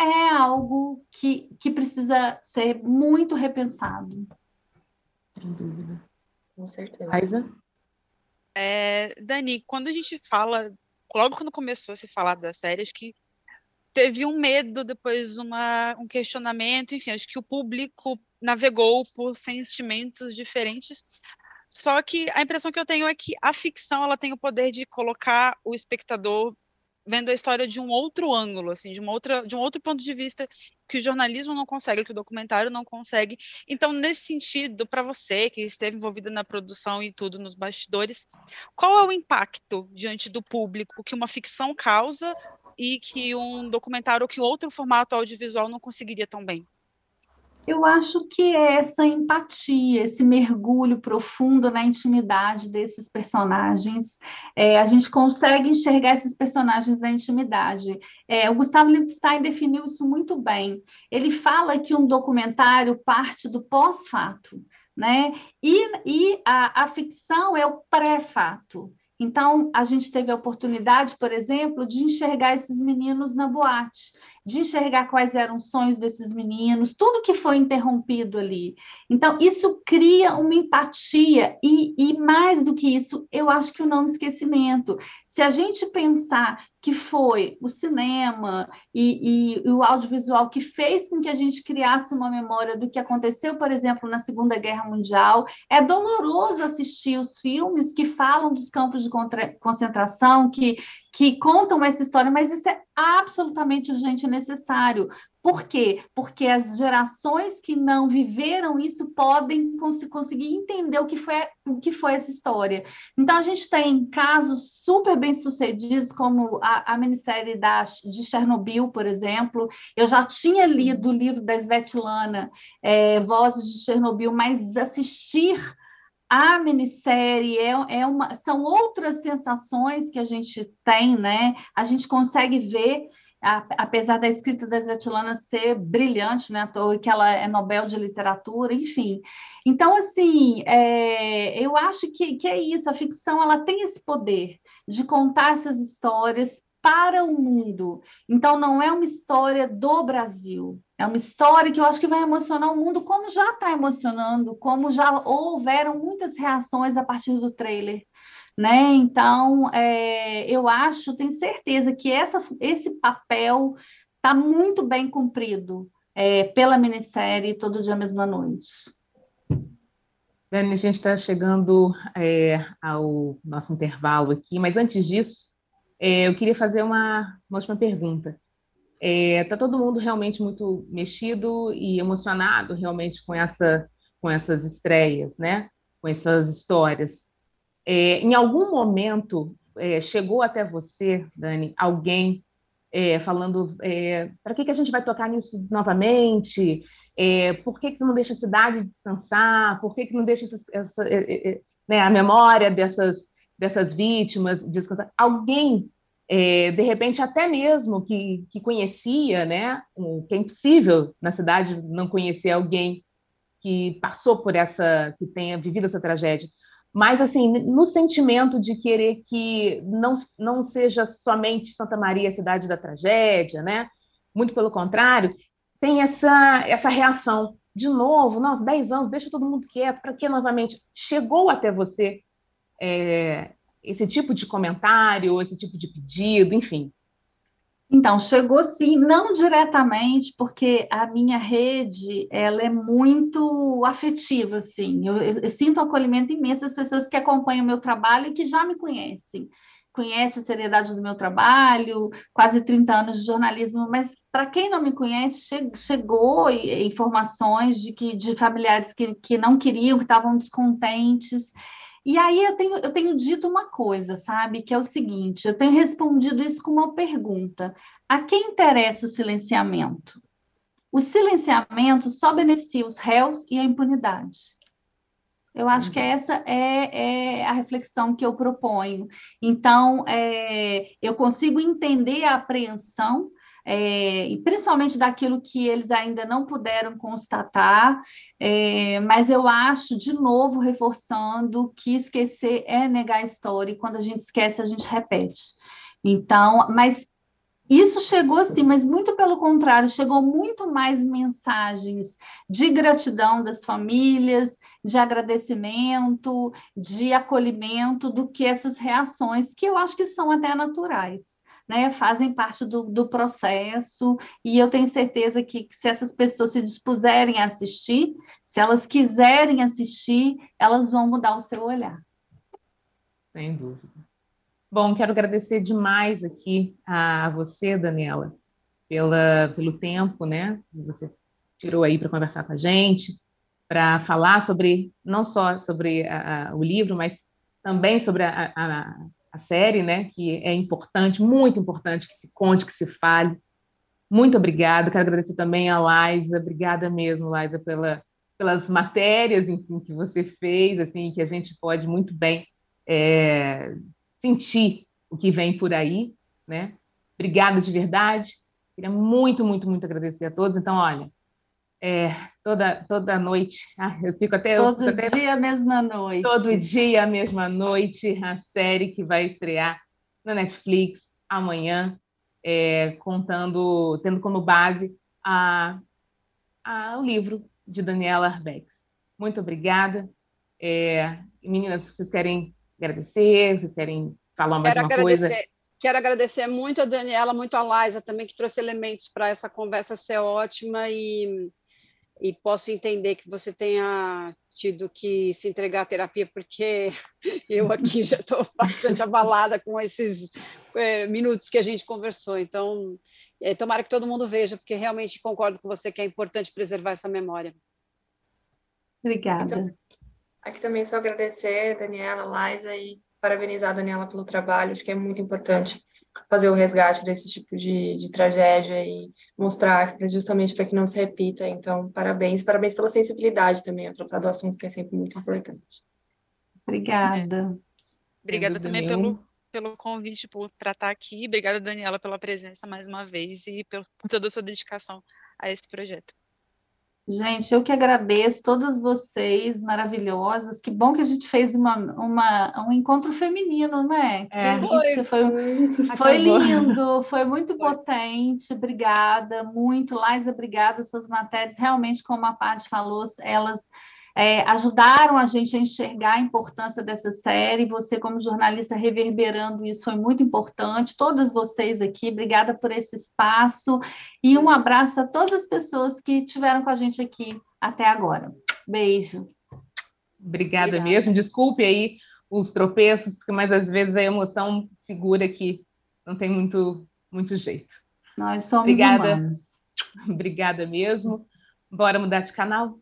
é algo que, que precisa ser muito repensado.
Sem dúvida. Com certeza.
Aiza?
É, Dani, quando a gente fala, logo quando começou a se falar da série, acho que teve um medo, depois uma, um questionamento, enfim, acho que o público navegou por sentimentos diferentes. Só que a impressão que eu tenho é que a ficção ela tem o poder de colocar o espectador vendo a história de um outro ângulo, assim, de uma outra, de um outro ponto de vista que o jornalismo não consegue, que o documentário não consegue. Então, nesse sentido, para você que esteve envolvida na produção e tudo nos bastidores, qual é o impacto diante do público que uma ficção causa e que um documentário ou que outro formato audiovisual não conseguiria tão bem?
Eu acho que é essa empatia, esse mergulho profundo na intimidade desses personagens. É, a gente consegue enxergar esses personagens na intimidade. É, o Gustavo Lipstein definiu isso muito bem. Ele fala que um documentário parte do pós-fato, né? E, e a, a ficção é o pré-fato. Então, a gente teve a oportunidade, por exemplo, de enxergar esses meninos na boate, de enxergar quais eram os sonhos desses meninos, tudo que foi interrompido ali. Então, isso cria uma empatia, e, e mais do que isso, eu acho que o não esquecimento. Se a gente pensar que foi o cinema e, e, e, o audiovisual que fez com que a gente criasse uma memória do que aconteceu, por exemplo, na Segunda Guerra Mundial. É doloroso assistir os filmes que falam dos campos de concentração, que, que contam essa história, mas isso é absolutamente urgente e necessário. Por quê? Porque as gerações que não viveram isso podem cons conseguir entender o que, foi, o que foi essa história. Então, a gente tem casos super bem-sucedidos, como a, a minissérie da, de Chernobyl, por exemplo. Eu já tinha lido o livro da Svetlana, é, Vozes de Chernobyl, mas assistir a minissérie é, é uma, são outras sensações que a gente tem, né? A gente consegue ver apesar da escrita da Svetlana ser brilhante, né, que ela é Nobel de Literatura, enfim. Então, assim, é, eu acho que, que é isso, a ficção ela tem esse poder de contar essas histórias para o mundo. Então, não é uma história do Brasil, é uma história que eu acho que vai emocionar o mundo, como já está emocionando, como já houveram muitas reações a partir do trailer né? Então, é, eu acho, tenho certeza que essa, esse papel está muito bem cumprido é, pela minissérie Todo Dia Mesma Noite.
Dani, a gente está chegando é, ao nosso intervalo aqui, mas antes disso, é, eu queria fazer uma, uma última pergunta. Está é, todo mundo realmente muito mexido e emocionado realmente com, essa, com essas estreias, né? com essas histórias. É, em algum momento é, chegou até você, Dani, alguém é, falando é, para que, que a gente vai tocar nisso novamente? É, por que, que não deixa a cidade descansar? Por que, que não deixa essa, é, né, a memória dessas, dessas vítimas descansar? Alguém, de repente, até mesmo que, que conhecia, né, que é impossível na cidade não conhecer alguém que passou por essa, que tenha vivido essa tragédia mas assim, no sentimento de querer que não, não seja somente Santa Maria a cidade da tragédia, né? Muito pelo contrário, tem essa, essa reação. De novo, nós 10 anos, deixa todo mundo quieto, para que novamente? Chegou até você é, esse tipo de comentário, esse tipo de pedido, enfim.
Então, chegou sim, não diretamente, porque a minha rede, ela é muito afetiva, assim, eu, eu, eu sinto um acolhimento imenso das pessoas que acompanham o meu trabalho e que já me conhecem, conhecem a seriedade do meu trabalho, quase 30 anos de jornalismo, mas para quem não me conhece, che chegou informações de que de familiares que, que não queriam, que estavam descontentes, e aí eu tenho, eu tenho dito uma coisa, sabe? Que é o seguinte: eu tenho respondido isso com uma pergunta. A quem interessa o silenciamento? O silenciamento só beneficia os réus e a impunidade. Eu acho que uhum. essa é, é, a reflexão que eu proponho. Então, é, eu consigo entender a apreensão é, principalmente daquilo que eles ainda não puderam constatar, é, mas eu acho, de novo, reforçando que esquecer é negar a história, e quando a gente esquece, a gente repete. Então, mas isso chegou assim, mas muito pelo contrário, chegou muito mais mensagens de gratidão das famílias, de agradecimento, de acolhimento, do que essas reações que eu acho que são até naturais né, fazem parte do, do processo, e eu tenho certeza que, se essas pessoas se dispuserem a assistir, se elas quiserem assistir, elas vão mudar o seu olhar.
Sem dúvida. Bom, quero agradecer demais aqui a você, Daniela, pela, pelo tempo, né, que você tirou aí para conversar com a gente, para falar sobre, não só sobre a, a, o livro, mas também sobre a, série, né, que é importante, muito importante que se conte, que se fale. Muito obrigada. Quero agradecer também a Laisa. Obrigada mesmo, Laisa, pela, pelas matérias, enfim, que você fez, assim, que a gente pode muito bem é, sentir o que vem por aí, né? Obrigada de verdade. Queria muito, muito, muito agradecer a todos. Então, olha, é, toda, toda noite. Ah, eu fico até.
Todo
fico
até, dia, mesma noite.
Todo dia, mesma noite, a série que vai estrear na Netflix amanhã, é, contando, tendo como base a, a, o livro de Daniela Arbex. Muito obrigada. É, meninas, vocês querem agradecer? Vocês querem falar mais Quero uma
agradecer.
coisa?
Quero agradecer muito a Daniela, muito a Laisa também, que trouxe elementos para essa conversa ser ótima e, e posso entender que você tenha tido que se entregar à terapia, porque *laughs* eu aqui já estou *laughs* bastante abalada com esses é, minutos que a gente conversou. Então, é, tomara que todo mundo veja, porque realmente concordo com você que é importante preservar essa memória.
Obrigada.
Então, aqui também só agradecer, Daniela, Laisa, e parabenizar a Daniela pelo trabalho. Acho que é muito importante fazer o resgate desse tipo de, de tragédia e mostrar justamente para que não se repita. Então, parabéns, parabéns pela sensibilidade também a tratar do assunto, que é sempre muito importante.
Obrigada.
Obrigada também pelo, pelo convite para estar aqui. Obrigada, Daniela, pela presença mais uma vez e por toda a sua dedicação a esse projeto.
Gente, eu que agradeço todas vocês maravilhosas. Que bom que a gente fez uma, uma um encontro feminino, né?
É.
Foi, foi, foi lindo, foi muito foi. potente. Obrigada, muito. Laisa, obrigada. Suas matérias, realmente, como a Paty falou, elas é, ajudaram a gente a enxergar a importância dessa série. Você, como jornalista, reverberando isso foi muito importante. Todas vocês aqui, obrigada por esse espaço. E um abraço a todas as pessoas que estiveram com a gente aqui até agora. Beijo.
Obrigada, Obrigada. mesmo. Desculpe aí os tropeços, porque mais às vezes a emoção segura que não tem muito, muito jeito.
Nós somos Obrigada. humanos. *laughs*
Obrigada mesmo. Bora mudar de canal?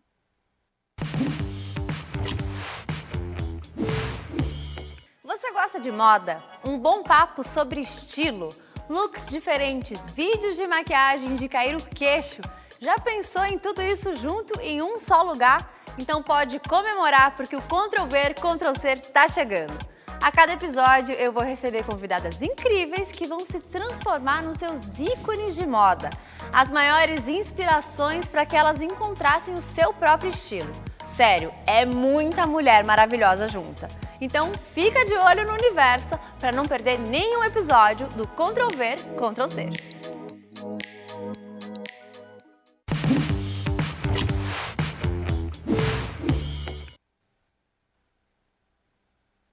Você gosta de moda? Um bom papo sobre estilo, looks diferentes, vídeos de maquiagem de cair o queixo. Já pensou em tudo isso junto em um só lugar? Então pode comemorar porque o Ctrl V, Ctrl C tá chegando. A cada episódio eu vou receber convidadas incríveis que vão se transformar nos seus ícones de moda, as maiores inspirações para que elas encontrassem o seu próprio estilo. Sério, é muita mulher maravilhosa junta. Então fica de olho no universo para não perder nenhum episódio do Ctrl V, Ctrl C.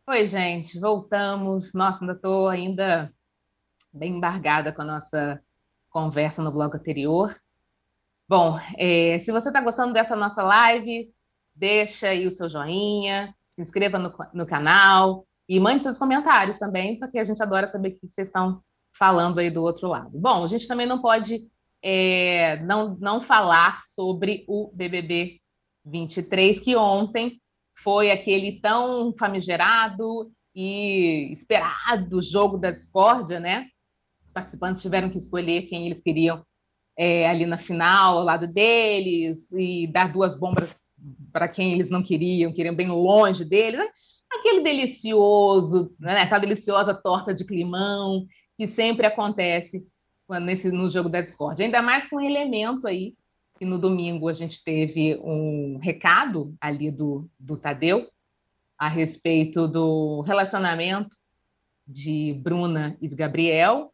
Oi, gente, voltamos. Nossa, ainda estou ainda bem embargada com a nossa conversa no blog anterior. Bom, é, se você está gostando dessa nossa live, deixa aí o seu joinha, se inscreva no, no canal e mande seus comentários também, porque a gente adora saber o que vocês estão falando aí do outro lado. Bom, a gente também não pode é, não, não falar sobre o BBB 23, que ontem foi aquele tão famigerado e esperado jogo da discórdia, né? Os participantes tiveram que escolher quem eles queriam é, ali na final, ao lado deles, e dar duas bombas para quem eles não queriam, queriam bem longe deles. Aquele delicioso, né? aquela deliciosa torta de climão que sempre acontece nesse, no jogo da discórdia. Ainda mais com um elemento aí que no domingo a gente teve um recado ali do, do Tadeu a respeito do relacionamento de Bruna e de Gabriel,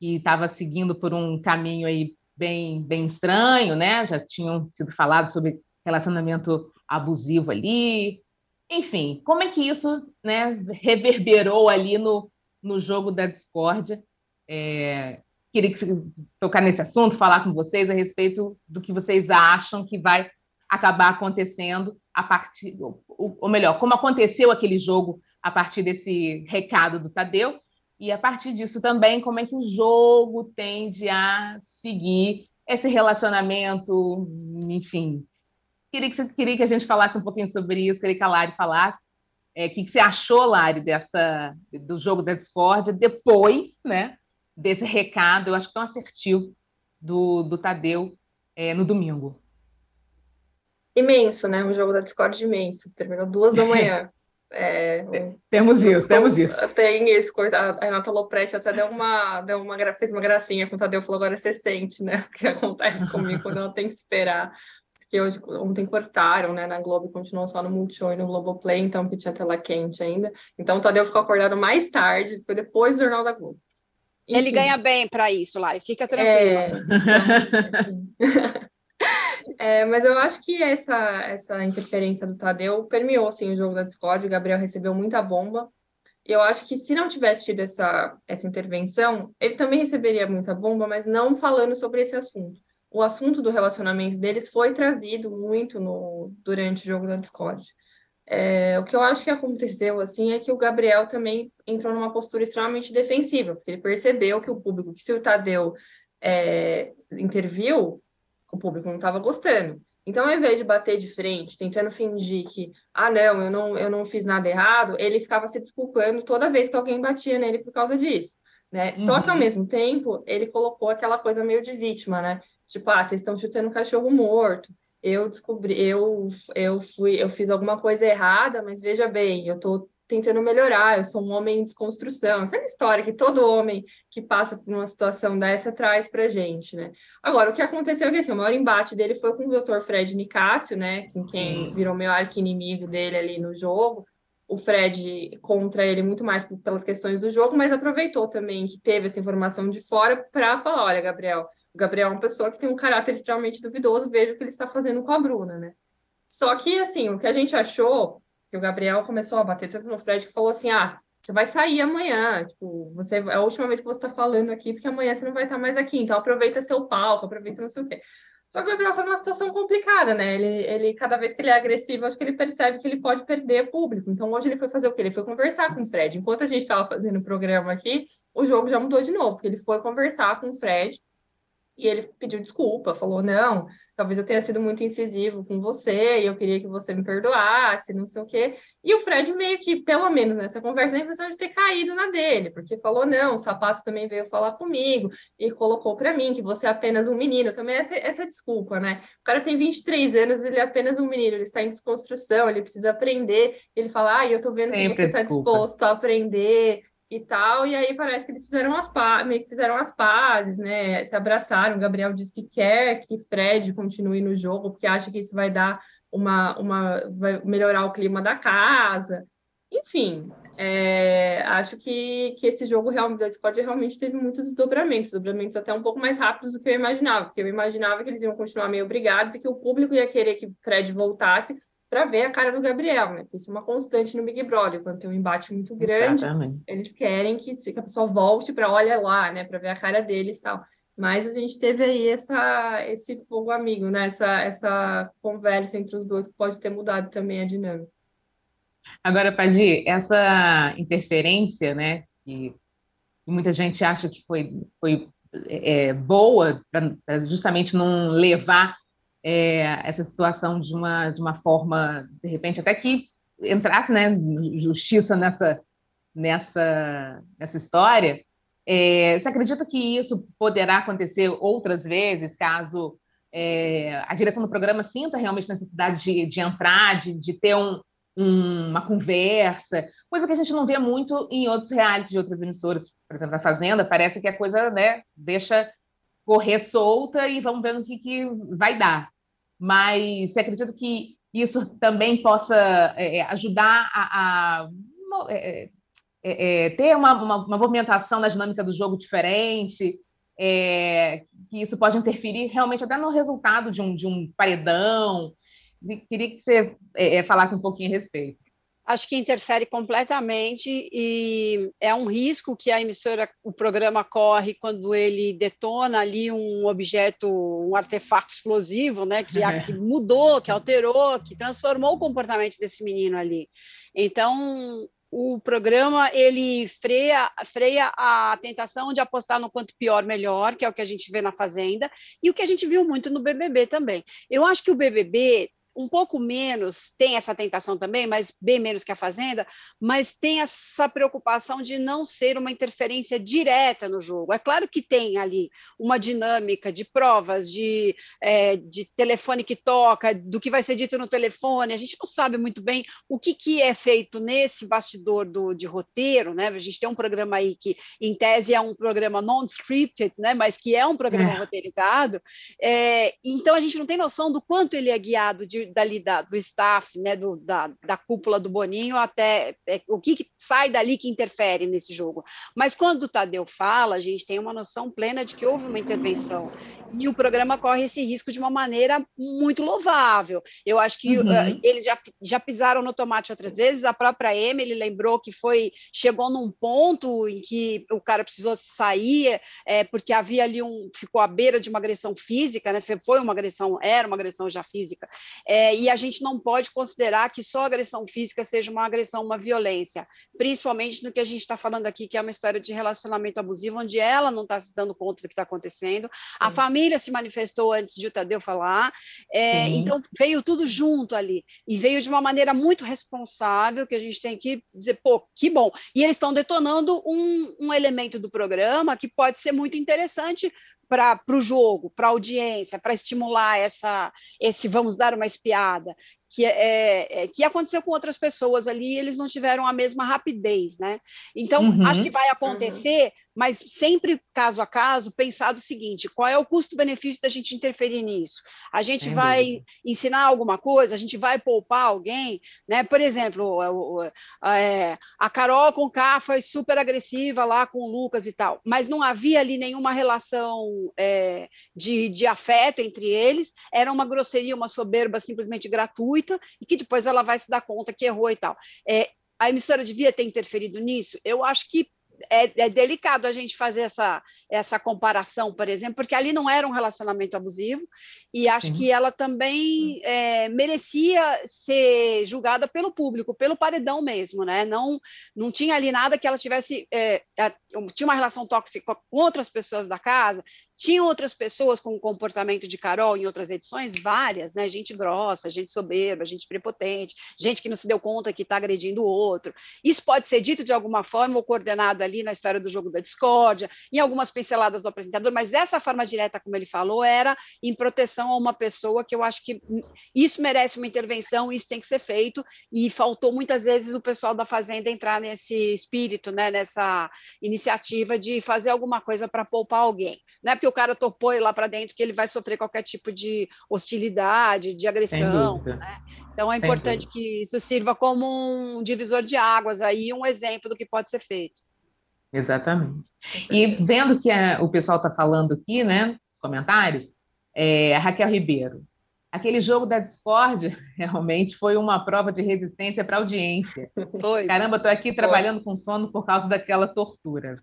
que estava seguindo por um caminho aí bem, bem estranho, né? Já tinham sido falado sobre relacionamento abusivo ali. Enfim, como é que isso né, reverberou ali no, no jogo da discórdia? É, queria tocar nesse assunto, falar com vocês a respeito do que vocês acham que vai acabar acontecendo a partir, ou melhor, como aconteceu aquele jogo a partir desse recado do Tadeu, e a partir disso também como é que o jogo tende a seguir esse relacionamento, enfim. Queria que, queria que a gente falasse um pouquinho sobre isso, queria que a Lari falasse. É, o que, que você achou, Lari, dessa, do jogo da discórdia depois, né? Desse recado, eu acho tão assertivo, do, do Tadeu é, no domingo.
Imenso, né? Um jogo da Discord imenso. Terminou duas da manhã. *laughs* É,
um, temos isso, temos isso.
Tem esse, a Renata Lopretti até deu uma, deu uma, fez uma gracinha com o Tadeu, falou agora você sente, né? *laughs* O que acontece comigo quando ela tem que esperar. Porque hoje, ontem cortaram, né? Na Globo continuou só no Multishow e no Globoplay, então que tinha tela quente ainda. Então o Tadeu ficou acordado mais tarde, foi depois do Jornal da Globo.
Enfim. Ele ganha bem para isso, Lari, fica tranquila. É, então, assim.
é, mas eu acho que essa, essa interferência do Tadeu permeou assim, o jogo da Discord. O Gabriel recebeu muita bomba. eu acho que se não tivesse tido essa, essa intervenção, ele também receberia muita bomba, mas não falando sobre esse assunto. O assunto do relacionamento deles foi trazido muito no, durante o jogo da Discord. É, o que eu acho que aconteceu assim é que o Gabriel também entrou numa postura extremamente defensiva, porque ele percebeu que o público, que se o Tadeu é, interviu, o público não estava gostando. Então, ao invés de bater de frente, tentando fingir que, ah, não, eu não, eu não fiz nada errado, ele ficava se desculpando toda vez que alguém batia nele por causa disso, né? Uhum. Só que, ao uhum. mesmo tempo, ele colocou aquela coisa meio de vítima, né? Tipo, ah, vocês estão chutando um cachorro morto, eu descobri, eu, eu fui, eu fiz alguma coisa errada, mas veja bem, eu tô tentando melhorar, eu sou um homem em desconstrução. Aquela história que todo homem que passa por uma situação dessa traz pra gente, né? Agora, o que aconteceu é que assim, o maior embate dele foi com o Dr. Fred Nicásio, né? Com quem virou meu arqui-inimigo dele ali no jogo. O Fred contra ele muito mais pelas questões do jogo, mas aproveitou também que teve essa informação de fora para falar: olha, Gabriel, o Gabriel é uma pessoa que tem um caráter extremamente duvidoso, veja o que ele está fazendo com a Bruna, né? Só que, assim, o que a gente achou que o Gabriel começou a bater tanto no Fred que falou assim: ah, você vai sair amanhã, tipo, você é a última vez que você está falando aqui, porque amanhã você não vai estar mais aqui, então aproveita seu palco, aproveita não sei o quê. Só que o Gabriel está numa situação complicada, né? Ele, ele, cada vez que ele é agressivo, acho que ele percebe que ele pode perder público. Então, hoje ele foi fazer o quê? Ele foi conversar com o Fred. Enquanto a gente estava fazendo o programa aqui, o jogo já mudou de novo, porque ele foi conversar com o Fred e ele pediu desculpa, falou: não, talvez eu tenha sido muito incisivo com você, e eu queria que você me perdoasse, não sei o quê. E o Fred meio que, pelo menos nessa conversa, tem a impressão de ter caído na dele, porque falou: não, o sapato também veio falar comigo e colocou para mim que você é apenas um menino. Também essa, essa desculpa, né? O cara tem 23 anos, ele é apenas um menino, ele está em desconstrução, ele precisa aprender. Ele fala: ah, eu tô vendo Sempre que você está disposto a aprender e tal, e aí parece que eles fizeram as que fizeram as pazes, né? Se abraçaram. O Gabriel diz que quer que Fred continue no jogo, porque acha que isso vai dar uma, uma vai melhorar o clima da casa. Enfim, é, acho que, que esse jogo realmente da Discord realmente teve muitos desdobramentos, desdobramentos até um pouco mais rápidos do que eu imaginava, porque eu imaginava que eles iam continuar meio brigados e que o público ia querer que Fred voltasse para ver a cara do Gabriel, né? Isso é uma constante no Big Brother, quando tem um embate muito grande, Exatamente. eles querem que, que a pessoa volte para olhar lá, né, para ver a cara deles e tal. Mas a gente teve aí essa, esse fogo amigo, né? Essa, essa conversa entre os dois que pode ter mudado também a dinâmica.
Agora, Padi, essa interferência, né? Que muita gente acha que foi, foi é, boa para justamente não levar é, essa situação de uma, de uma forma, de repente, até que entrasse né, justiça nessa, nessa, nessa história. É, você acredita que isso poderá acontecer outras vezes, caso é, a direção do programa sinta realmente necessidade de, de entrar, de, de ter um, um, uma conversa, coisa que a gente não vê muito em outros realities de outras emissoras, por exemplo, a Fazenda, parece que a coisa né, deixa correr solta e vamos ver no que, que vai dar mas você acredita que isso também possa é, é ajudar a, a é, é, é, ter uma, uma, uma, movimentação na dinâmica do jogo diferente, é, que isso pode interferir realmente até no resultado de um, de um paredão. Queria que você falasse um pouquinho a respeito
acho que interfere completamente e é um risco que a emissora, o programa corre quando ele detona ali um objeto, um artefato explosivo, né, que, que mudou, que alterou, que transformou o comportamento desse menino ali. Então, o programa ele freia, freia a tentação de apostar no quanto pior melhor, que é o que a gente vê na Fazenda, e o que a gente viu muito no BBB também. Eu acho que o BBB um pouco menos, tem essa tentação também, mas bem menos que a Fazenda, mas tem essa preocupação de não ser uma interferência direta no jogo. É claro que tem ali uma dinâmica de provas, de, é, de telefone que toca, do que vai ser dito no telefone, a gente não sabe muito bem o que, que é feito nesse bastidor do, de roteiro, né? A gente tem um programa aí que, em tese, é um programa non-scripted, né? mas que é um programa é. roteirizado, é, então a gente não tem noção do quanto ele é guiado de dali da, do staff, né, do, da, da cúpula do Boninho até é, o que, que, sai dali que interfere nesse jogo. Mas quando o Tadeu fala, a gente tem uma noção plena de que houve uma intervenção e o programa corre esse risco de uma maneira muito louvável. Eu acho que uhum. uh, eles já, já pisaram no tomate outras vezes. A própria Emily lembrou que foi chegou num ponto em que o cara precisou sair é, porque havia ali um ficou à beira de uma agressão física, né? Foi uma agressão, era uma agressão já física. É, e a gente não pode considerar que só agressão física seja uma agressão, uma violência, principalmente no que a gente está falando aqui, que é uma história de relacionamento abusivo, onde ela não está se dando conta do que está acontecendo. A família família se manifestou antes de o Tadeu falar, é, então veio tudo junto ali, e veio de uma maneira muito responsável, que a gente tem que dizer, pô, que bom. E eles estão detonando um, um elemento do programa que pode ser muito interessante para o jogo, para a audiência, para estimular essa, esse vamos dar uma espiada, que, é, é, é, que aconteceu com outras pessoas ali, eles não tiveram a mesma rapidez, né? Então, uhum. acho que vai acontecer, uhum mas sempre caso a caso, pensado o seguinte: qual é o custo-benefício da gente interferir nisso? A gente vai ensinar alguma coisa, a gente vai poupar alguém, né? Por exemplo, é, a Carol com K foi super agressiva lá com o Lucas e tal, mas não havia ali nenhuma relação é, de, de afeto entre eles, era uma grosseria, uma soberba simplesmente gratuita, e que depois ela vai se dar conta que errou e tal. É, a emissora devia ter interferido nisso? Eu acho que é, é, delicado a gente fazer essa, essa comparação, por exemplo, porque ali não era um relacionamento abusivo, e acho uhum. que ela também é, merecia ser julgada pelo público, pelo paredão mesmo, né? Não, não tinha ali nada que ela tivesse. É, tinha uma relação tóxica com outras pessoas da casa, tinha outras pessoas com o comportamento de Carol em outras edições, várias, né? Gente grossa, gente soberba, gente prepotente, gente que não se deu conta que está agredindo o outro. Isso pode ser dito de alguma forma ou coordenado ali na história do jogo da discórdia, em algumas pinceladas do apresentador, mas essa forma direta, como ele falou, era em proteção a uma pessoa que eu acho que isso merece uma intervenção, isso tem que ser feito, e faltou muitas vezes o pessoal da Fazenda entrar nesse espírito, né, nessa iniciativa de fazer alguma coisa para poupar alguém. Não é porque o cara topou ir lá para dentro que ele vai sofrer qualquer tipo de hostilidade, de agressão. Né? Então é importante que isso sirva como um divisor de águas aí, um exemplo do que pode ser feito.
Exatamente. E vendo que a, o pessoal está falando aqui, né, nos comentários, é, a Raquel Ribeiro, aquele jogo da Discord *laughs* realmente foi uma prova de resistência para a audiência. Foi. Caramba, estou aqui foi. trabalhando com sono por causa daquela tortura.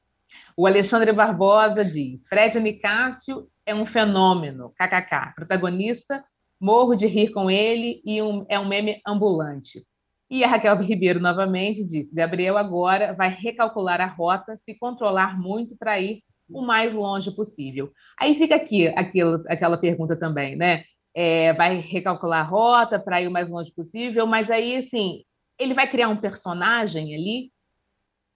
O Alexandre Barbosa diz: Fred Nicásio é um fenômeno, kkk. Protagonista, morro de rir com ele e um, é um meme ambulante. E a Raquel Ribeiro novamente disse: Gabriel agora vai recalcular a rota, se controlar muito para ir o mais longe possível. Aí fica aqui aquilo, aquela pergunta também, né? É, vai recalcular a rota para ir o mais longe possível, mas aí, assim, ele vai criar um personagem ali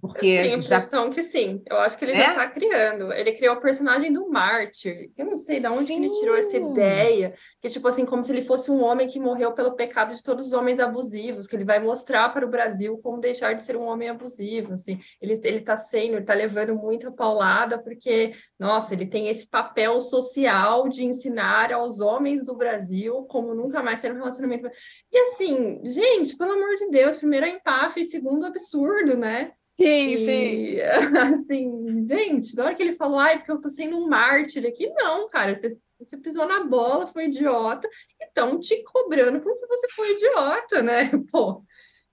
porque eu tenho a impressão já... que sim. Eu acho que ele é? já está criando. Ele criou o personagem do Mártir. Eu não sei de onde ele tirou essa ideia. Que, tipo assim, como se ele fosse um homem que morreu pelo pecado de todos os homens abusivos, que ele vai mostrar para o Brasil como deixar de ser um homem abusivo. Assim. Ele, ele tá sendo, ele está levando muita paulada, porque, nossa, ele tem esse papel social de ensinar aos homens do Brasil como nunca mais ser um relacionamento. E assim, gente, pelo amor de Deus, primeiro é empáfia e segundo absurdo, né?
Sim, e, sim. *laughs*
Assim, gente, na hora que ele falou, ai, porque eu tô sendo um mártir aqui, não, cara, você, você pisou na bola, foi idiota, e estão te cobrando porque você foi idiota, né? *laughs* Pô.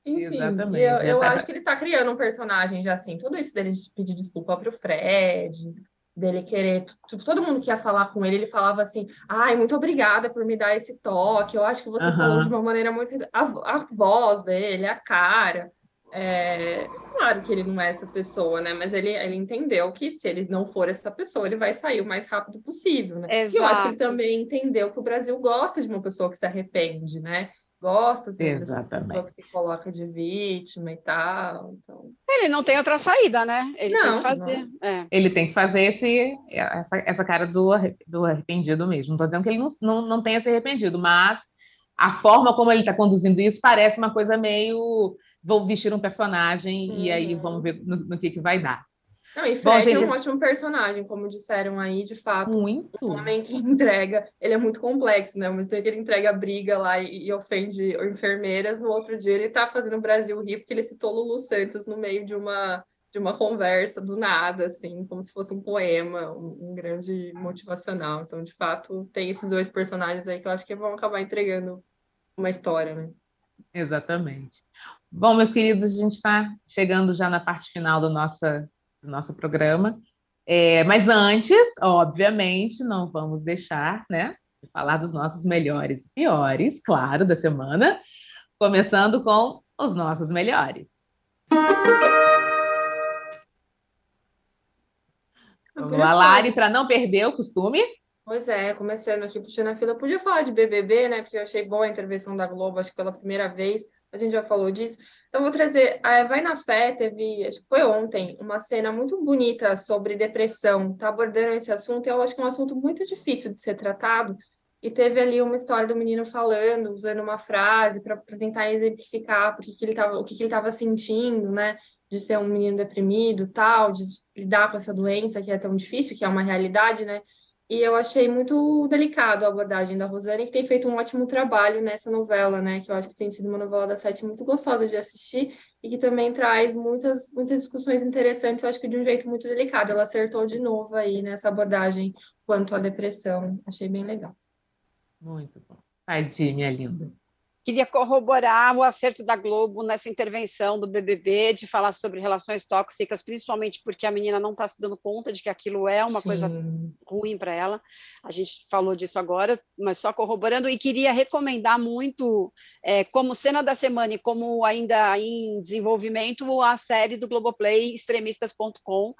Enfim, Exatamente. eu, eu acho que ele tá criando um personagem já assim, tudo isso dele de pedir desculpa pro Fred, dele querer, tipo, todo mundo que ia falar com ele, ele falava assim, ai, muito obrigada por me dar esse toque, eu acho que você uhum. falou de uma maneira muito... A, a voz dele, a cara, é, claro que ele não é essa pessoa, né? Mas ele, ele entendeu que se ele não for essa pessoa, ele vai sair o mais rápido possível, né?
Exato.
E eu acho que ele também entendeu que o Brasil gosta de uma pessoa que se arrepende, né? Gosta de uma pessoa que se coloca de vítima e tal. Então...
Ele não tem outra saída, né? Ele não, tem que fazer. É.
Ele tem que fazer esse, essa, essa cara do, do arrependido mesmo. Não estou dizendo que ele não, não, não tenha se arrependido, mas a forma como ele está conduzindo isso parece uma coisa meio vou vestir um personagem uhum. e aí vamos ver no, no, que, que vai dar.
Não, e Fred Bom, gente... é um ótimo personagem, como disseram aí, de fato.
Muito.
O homem que *laughs* entrega, ele é muito complexo, né? Mas tem que ele entrega briga lá e, e, ofende enfermeiras, no outro dia ele tá fazendo o Brasil rir porque ele citou Lulu Santos no meio de uma de uma conversa do nada, assim, como se fosse um poema, um, um grande motivacional. Então, de fato, tem esses dois personagens aí que eu acho que vão acabar entregando uma história, né?
Exatamente. Bom, meus queridos, a gente está chegando já na parte final do, nossa, do nosso programa. É, mas antes, obviamente, não vamos deixar né, de falar dos nossos melhores e piores, claro, da semana, começando com os nossos melhores. Vamos lá, Lari, para não perder o costume.
Pois é, começando aqui puxando a fila, podia falar de BBB, né? Porque eu achei boa a intervenção da Globo, acho que pela primeira vez a gente já falou disso. Então, vou trazer. A Vai na Fé teve, acho que foi ontem, uma cena muito bonita sobre depressão. Tá abordando esse assunto, eu acho que é um assunto muito difícil de ser tratado. E teve ali uma história do menino falando, usando uma frase para tentar exemplificar porque que ele tava, o que, que ele estava sentindo, né? De ser um menino deprimido, tal, de lidar com essa doença que é tão difícil, que é uma realidade, né? E eu achei muito delicado a abordagem da Rosane, que tem feito um ótimo trabalho nessa novela, né? Que eu acho que tem sido uma novela da Sete muito gostosa de assistir e que também traz muitas, muitas discussões interessantes, eu acho que de um jeito muito delicado. Ela acertou de novo aí nessa abordagem quanto à depressão. Achei bem legal.
Muito bom. Tadinha, minha linda.
Queria corroborar o acerto da Globo nessa intervenção do BBB de falar sobre relações tóxicas, principalmente porque a menina não está se dando conta de que aquilo é uma Sim. coisa ruim para ela. A gente falou disso agora, mas só corroborando. E queria recomendar muito, é, como cena da semana e como ainda em desenvolvimento, a série do Globoplay, extremistas.com,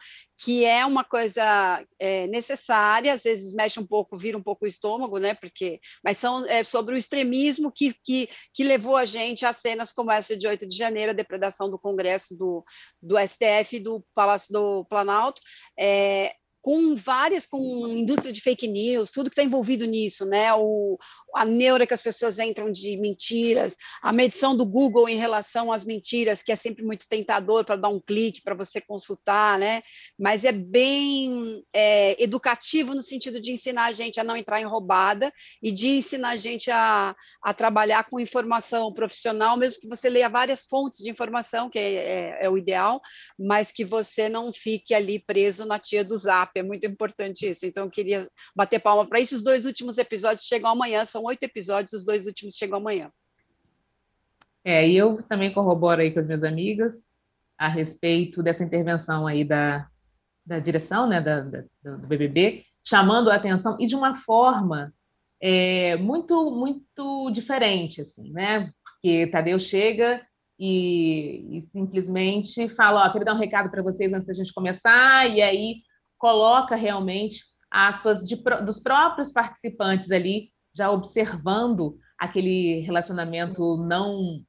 que é uma coisa é, necessária, às vezes mexe um pouco, vira um pouco o estômago, né? Porque, mas são é, sobre o extremismo que, que, que levou a gente a cenas como essa de 8 de janeiro, a depredação do Congresso do, do STF do Palácio do Planalto. É, com várias, com indústria de fake news, tudo que está envolvido nisso, né? O, a neura que as pessoas entram de mentiras, a medição do Google em relação às mentiras, que é sempre muito tentador para dar um clique para você consultar, né? Mas é bem é, educativo no sentido de ensinar a gente a não entrar em roubada e de ensinar a gente a, a trabalhar com informação profissional, mesmo que você leia várias fontes de informação, que é, é, é o ideal, mas que você não fique ali preso na tia do Zap. É muito importante isso. Então, eu queria bater palma para isso. Os dois últimos episódios chegam amanhã, são são oito episódios, os dois últimos chegam amanhã.
É, e eu também corroboro aí com as minhas amigas a respeito dessa intervenção aí da, da direção, né, da, da do BBB, chamando a atenção e de uma forma é, muito, muito diferente, assim, né? Porque Tadeu chega e, e simplesmente fala, ó, queria dar um recado para vocês antes da gente começar, e aí coloca realmente aspas de, dos próprios participantes ali já observando aquele relacionamento não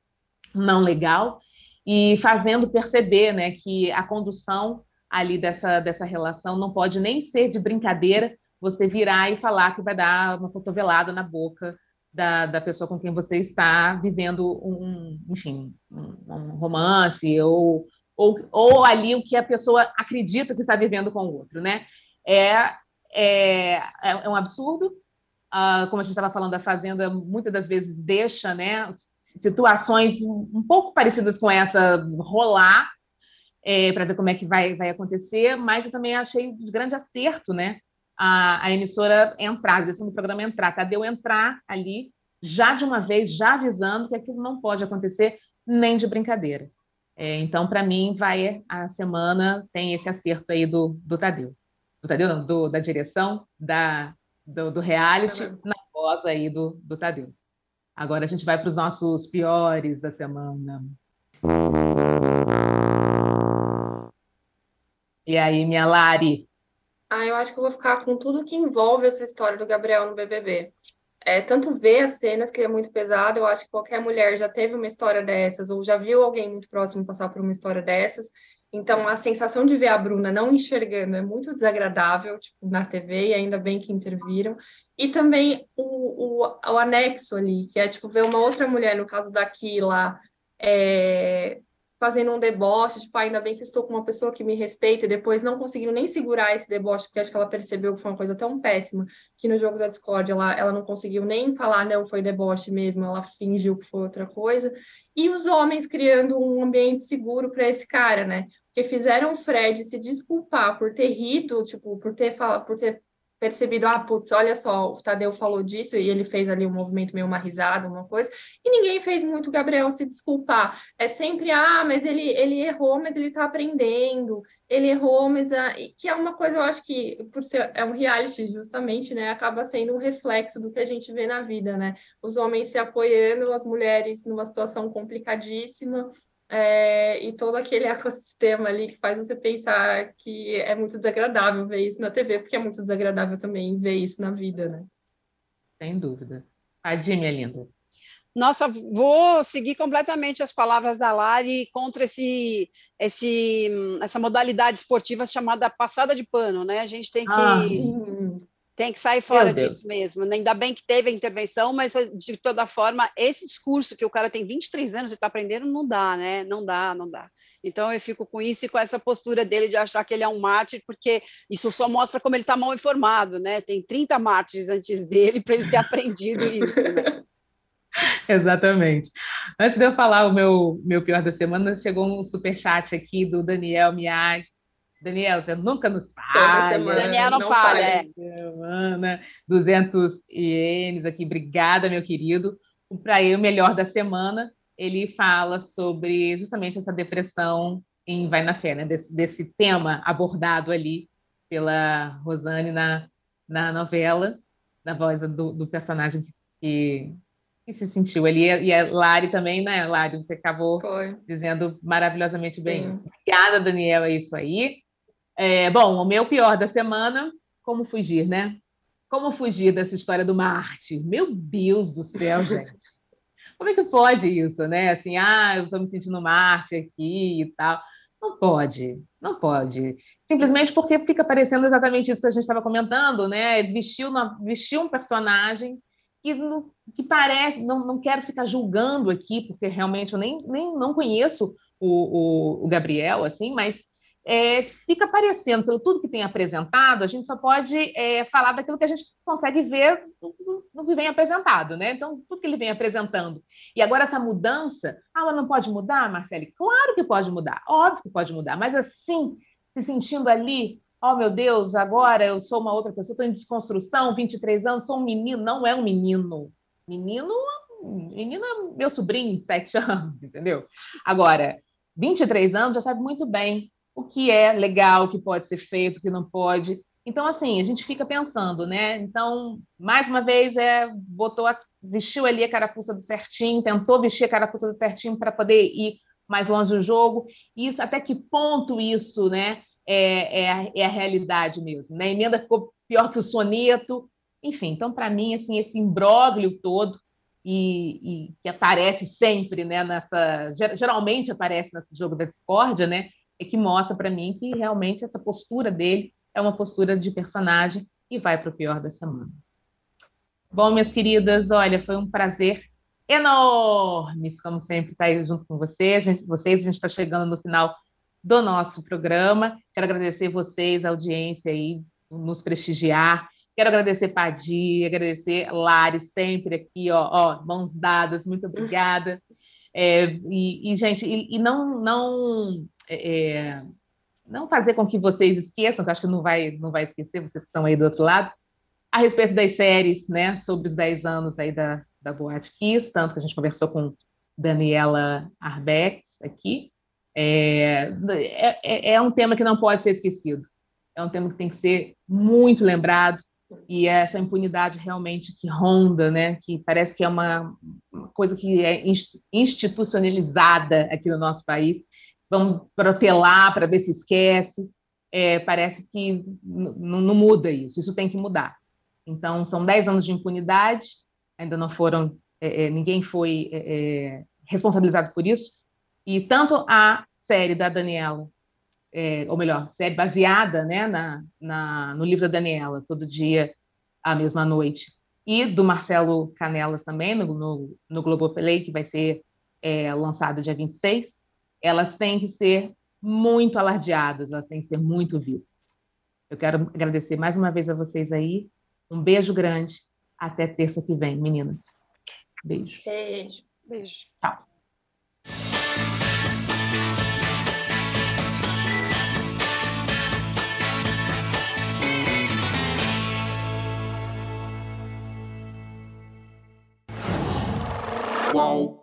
não legal e fazendo perceber, né, que a condução ali dessa dessa relação não pode nem ser de brincadeira, você virar e falar que vai dar uma cotovelada na boca da, da pessoa com quem você está vivendo um, enfim, um, um romance ou, ou, ou ali o que a pessoa acredita que está vivendo com o outro, né? É, é, é um absurdo, Uh, como a gente estava falando, a Fazenda muitas das vezes deixa né, situações um pouco parecidas com essa rolar é, para ver como é que vai, vai acontecer, mas eu também achei um grande acerto né, a, a emissora entrar, do programa entrar, Tadeu entrar ali já de uma vez, já avisando que aquilo não pode acontecer nem de brincadeira. É, então, para mim, vai a semana tem esse acerto aí do, do Tadeu. Do Tadeu, não, do, da direção, da, do, do reality uhum. na voz aí do, do Tadeu. Agora a gente vai para os nossos piores da semana. E aí, minha Lari?
Ah, eu acho que eu vou ficar com tudo que envolve essa história do Gabriel no BBB. É, tanto ver as cenas, que é muito pesado, eu acho que qualquer mulher já teve uma história dessas, ou já viu alguém muito próximo passar por uma história dessas, então, a sensação de ver a Bruna não enxergando é muito desagradável, tipo, na TV, e ainda bem que interviram. E também o, o, o anexo ali, que é, tipo, ver uma outra mulher, no caso daqui lá, é, fazendo um deboche, tipo, ah, ainda bem que estou com uma pessoa que me respeita, e depois não conseguiu nem segurar esse deboche, porque acho que ela percebeu que foi uma coisa tão péssima, que no jogo da Discord ela, ela não conseguiu nem falar, não, foi deboche mesmo, ela fingiu que foi outra coisa, e os homens criando um ambiente seguro para esse cara, né? Porque fizeram o Fred se desculpar por ter rido, tipo, por ter, por ter percebido, ah, putz, olha só, o Tadeu falou disso e ele fez ali um movimento meio uma risada, uma coisa, e ninguém fez muito o Gabriel se desculpar. É sempre, ah, mas ele, ele errou, mas ele tá aprendendo, ele errou, mas que é uma coisa, eu acho que, por ser é um reality, justamente, né, acaba sendo um reflexo do que a gente vê na vida, né? Os homens se apoiando, as mulheres numa situação complicadíssima, é, e todo aquele ecossistema ali que faz você pensar que é muito desagradável ver isso na TV, porque é muito desagradável também ver isso na vida, né?
Sem dúvida. Adi, minha linda.
Nossa, vou seguir completamente as palavras da Lari contra esse, esse, essa modalidade esportiva chamada passada de pano, né? A gente tem que ah, tem que sair fora disso mesmo. Ainda bem que teve a intervenção, mas de toda forma, esse discurso que o cara tem 23 anos e está aprendendo, não dá, né? Não dá, não dá. Então eu fico com isso e com essa postura dele de achar que ele é um mártir, porque isso só mostra como ele está mal informado, né? Tem 30 mártires antes dele para ele ter aprendido isso. Né? *laughs*
Exatamente. Antes de eu falar o meu, meu pior da semana, chegou um super chat aqui do Daniel Miag, Daniel, você nunca nos fala.
Daniel não, não falha. É.
Semana, 200 ienes aqui, obrigada, meu querido. Para ele, o melhor da semana, ele fala sobre justamente essa depressão em Vai na Fé, né? desse, desse tema abordado ali pela Rosane na, na novela, na voz do, do personagem que, que se sentiu ali. E a Lari também, né, Lari? Você acabou Foi. dizendo maravilhosamente bem Sim. isso. Obrigada, Daniel, é isso aí. É, bom, o meu pior da semana, como fugir, né? Como fugir dessa história do Marte? Meu Deus do céu, *laughs* gente. Como é que pode isso, né? Assim, ah, eu estou me sentindo Marte aqui e tal. Não pode, não pode. Simplesmente porque fica parecendo exatamente isso que a gente estava comentando, né? Vestiu, vestiu um personagem que, que parece, não, não quero ficar julgando aqui, porque realmente eu nem, nem não conheço o, o, o Gabriel, assim, mas é, fica parecendo, pelo tudo que tem apresentado, a gente só pode é, falar daquilo que a gente consegue ver no, que vem apresentado, né? Então, tudo que ele vem apresentando. E agora, essa mudança, ah, ela não pode mudar, Marcele? Claro que pode mudar, óbvio que pode mudar, mas assim, se sentindo ali, oh meu Deus, agora eu sou uma outra pessoa, estou em desconstrução, 23 anos, sou um menino, não é um menino. Menino, menino é meu sobrinho de 7 *laughs* anos, entendeu? Agora, 23 anos já sabe muito bem o que é legal, o que pode ser feito, o que não pode. Então, assim, a gente fica pensando, né? Então, mais uma vez, é, botou a, vestiu ali a carapuça do certinho, tentou vestir a carapuça do certinho para poder ir mais longe do jogo. Isso, até que ponto isso, né, é, é, a, é a realidade mesmo, né? A emenda ficou pior que o soneto. Enfim, então, para mim, assim, esse imbróglio todo e, e, que aparece sempre, né, nessa... Geralmente aparece nesse jogo da discórdia, né? E que mostra para mim que realmente essa postura dele é uma postura de personagem e vai para o pior da semana. Bom, minhas queridas, olha, foi um prazer enorme, como sempre, estar aí junto com vocês. A gente, vocês. A gente está chegando no final do nosso programa. Quero agradecer vocês, a audiência aí, nos prestigiar. Quero agradecer Padi, agradecer Lari, sempre aqui, ó, ó mãos dadas, muito obrigada. É, e, e, gente, e, e não, não é, é, não fazer com que vocês esqueçam, que acho que não vai, não vai esquecer, vocês que estão aí do outro lado, a respeito das séries, né, sobre os 10 anos aí da, da Boate Kiss, tanto que a gente conversou com Daniela Arbex aqui, é, é, é, é um tema que não pode ser esquecido, é um tema que tem que ser muito lembrado, e essa impunidade realmente que ronda, né, que parece que é uma, uma coisa que é institucionalizada aqui no nosso país, vamos protelar para ver se esquece. É, parece que não muda isso, isso tem que mudar. Então, são 10 anos de impunidade, ainda não foram, é, é, ninguém foi é, é, responsabilizado por isso, e tanto a série da Daniela, é, ou melhor, série baseada né, na, na, no livro da Daniela, Todo Dia, a Mesma Noite, e do Marcelo Canelas também, no, no, no Globoplay, que vai ser lançado dia 26, elas têm que ser muito alardeadas, elas têm que ser muito vistas. Eu quero agradecer mais uma vez a vocês aí. Um beijo grande. Até terça que vem, meninas. Beijo.
Beijo.
Beijo.
Tchau.
Whoa.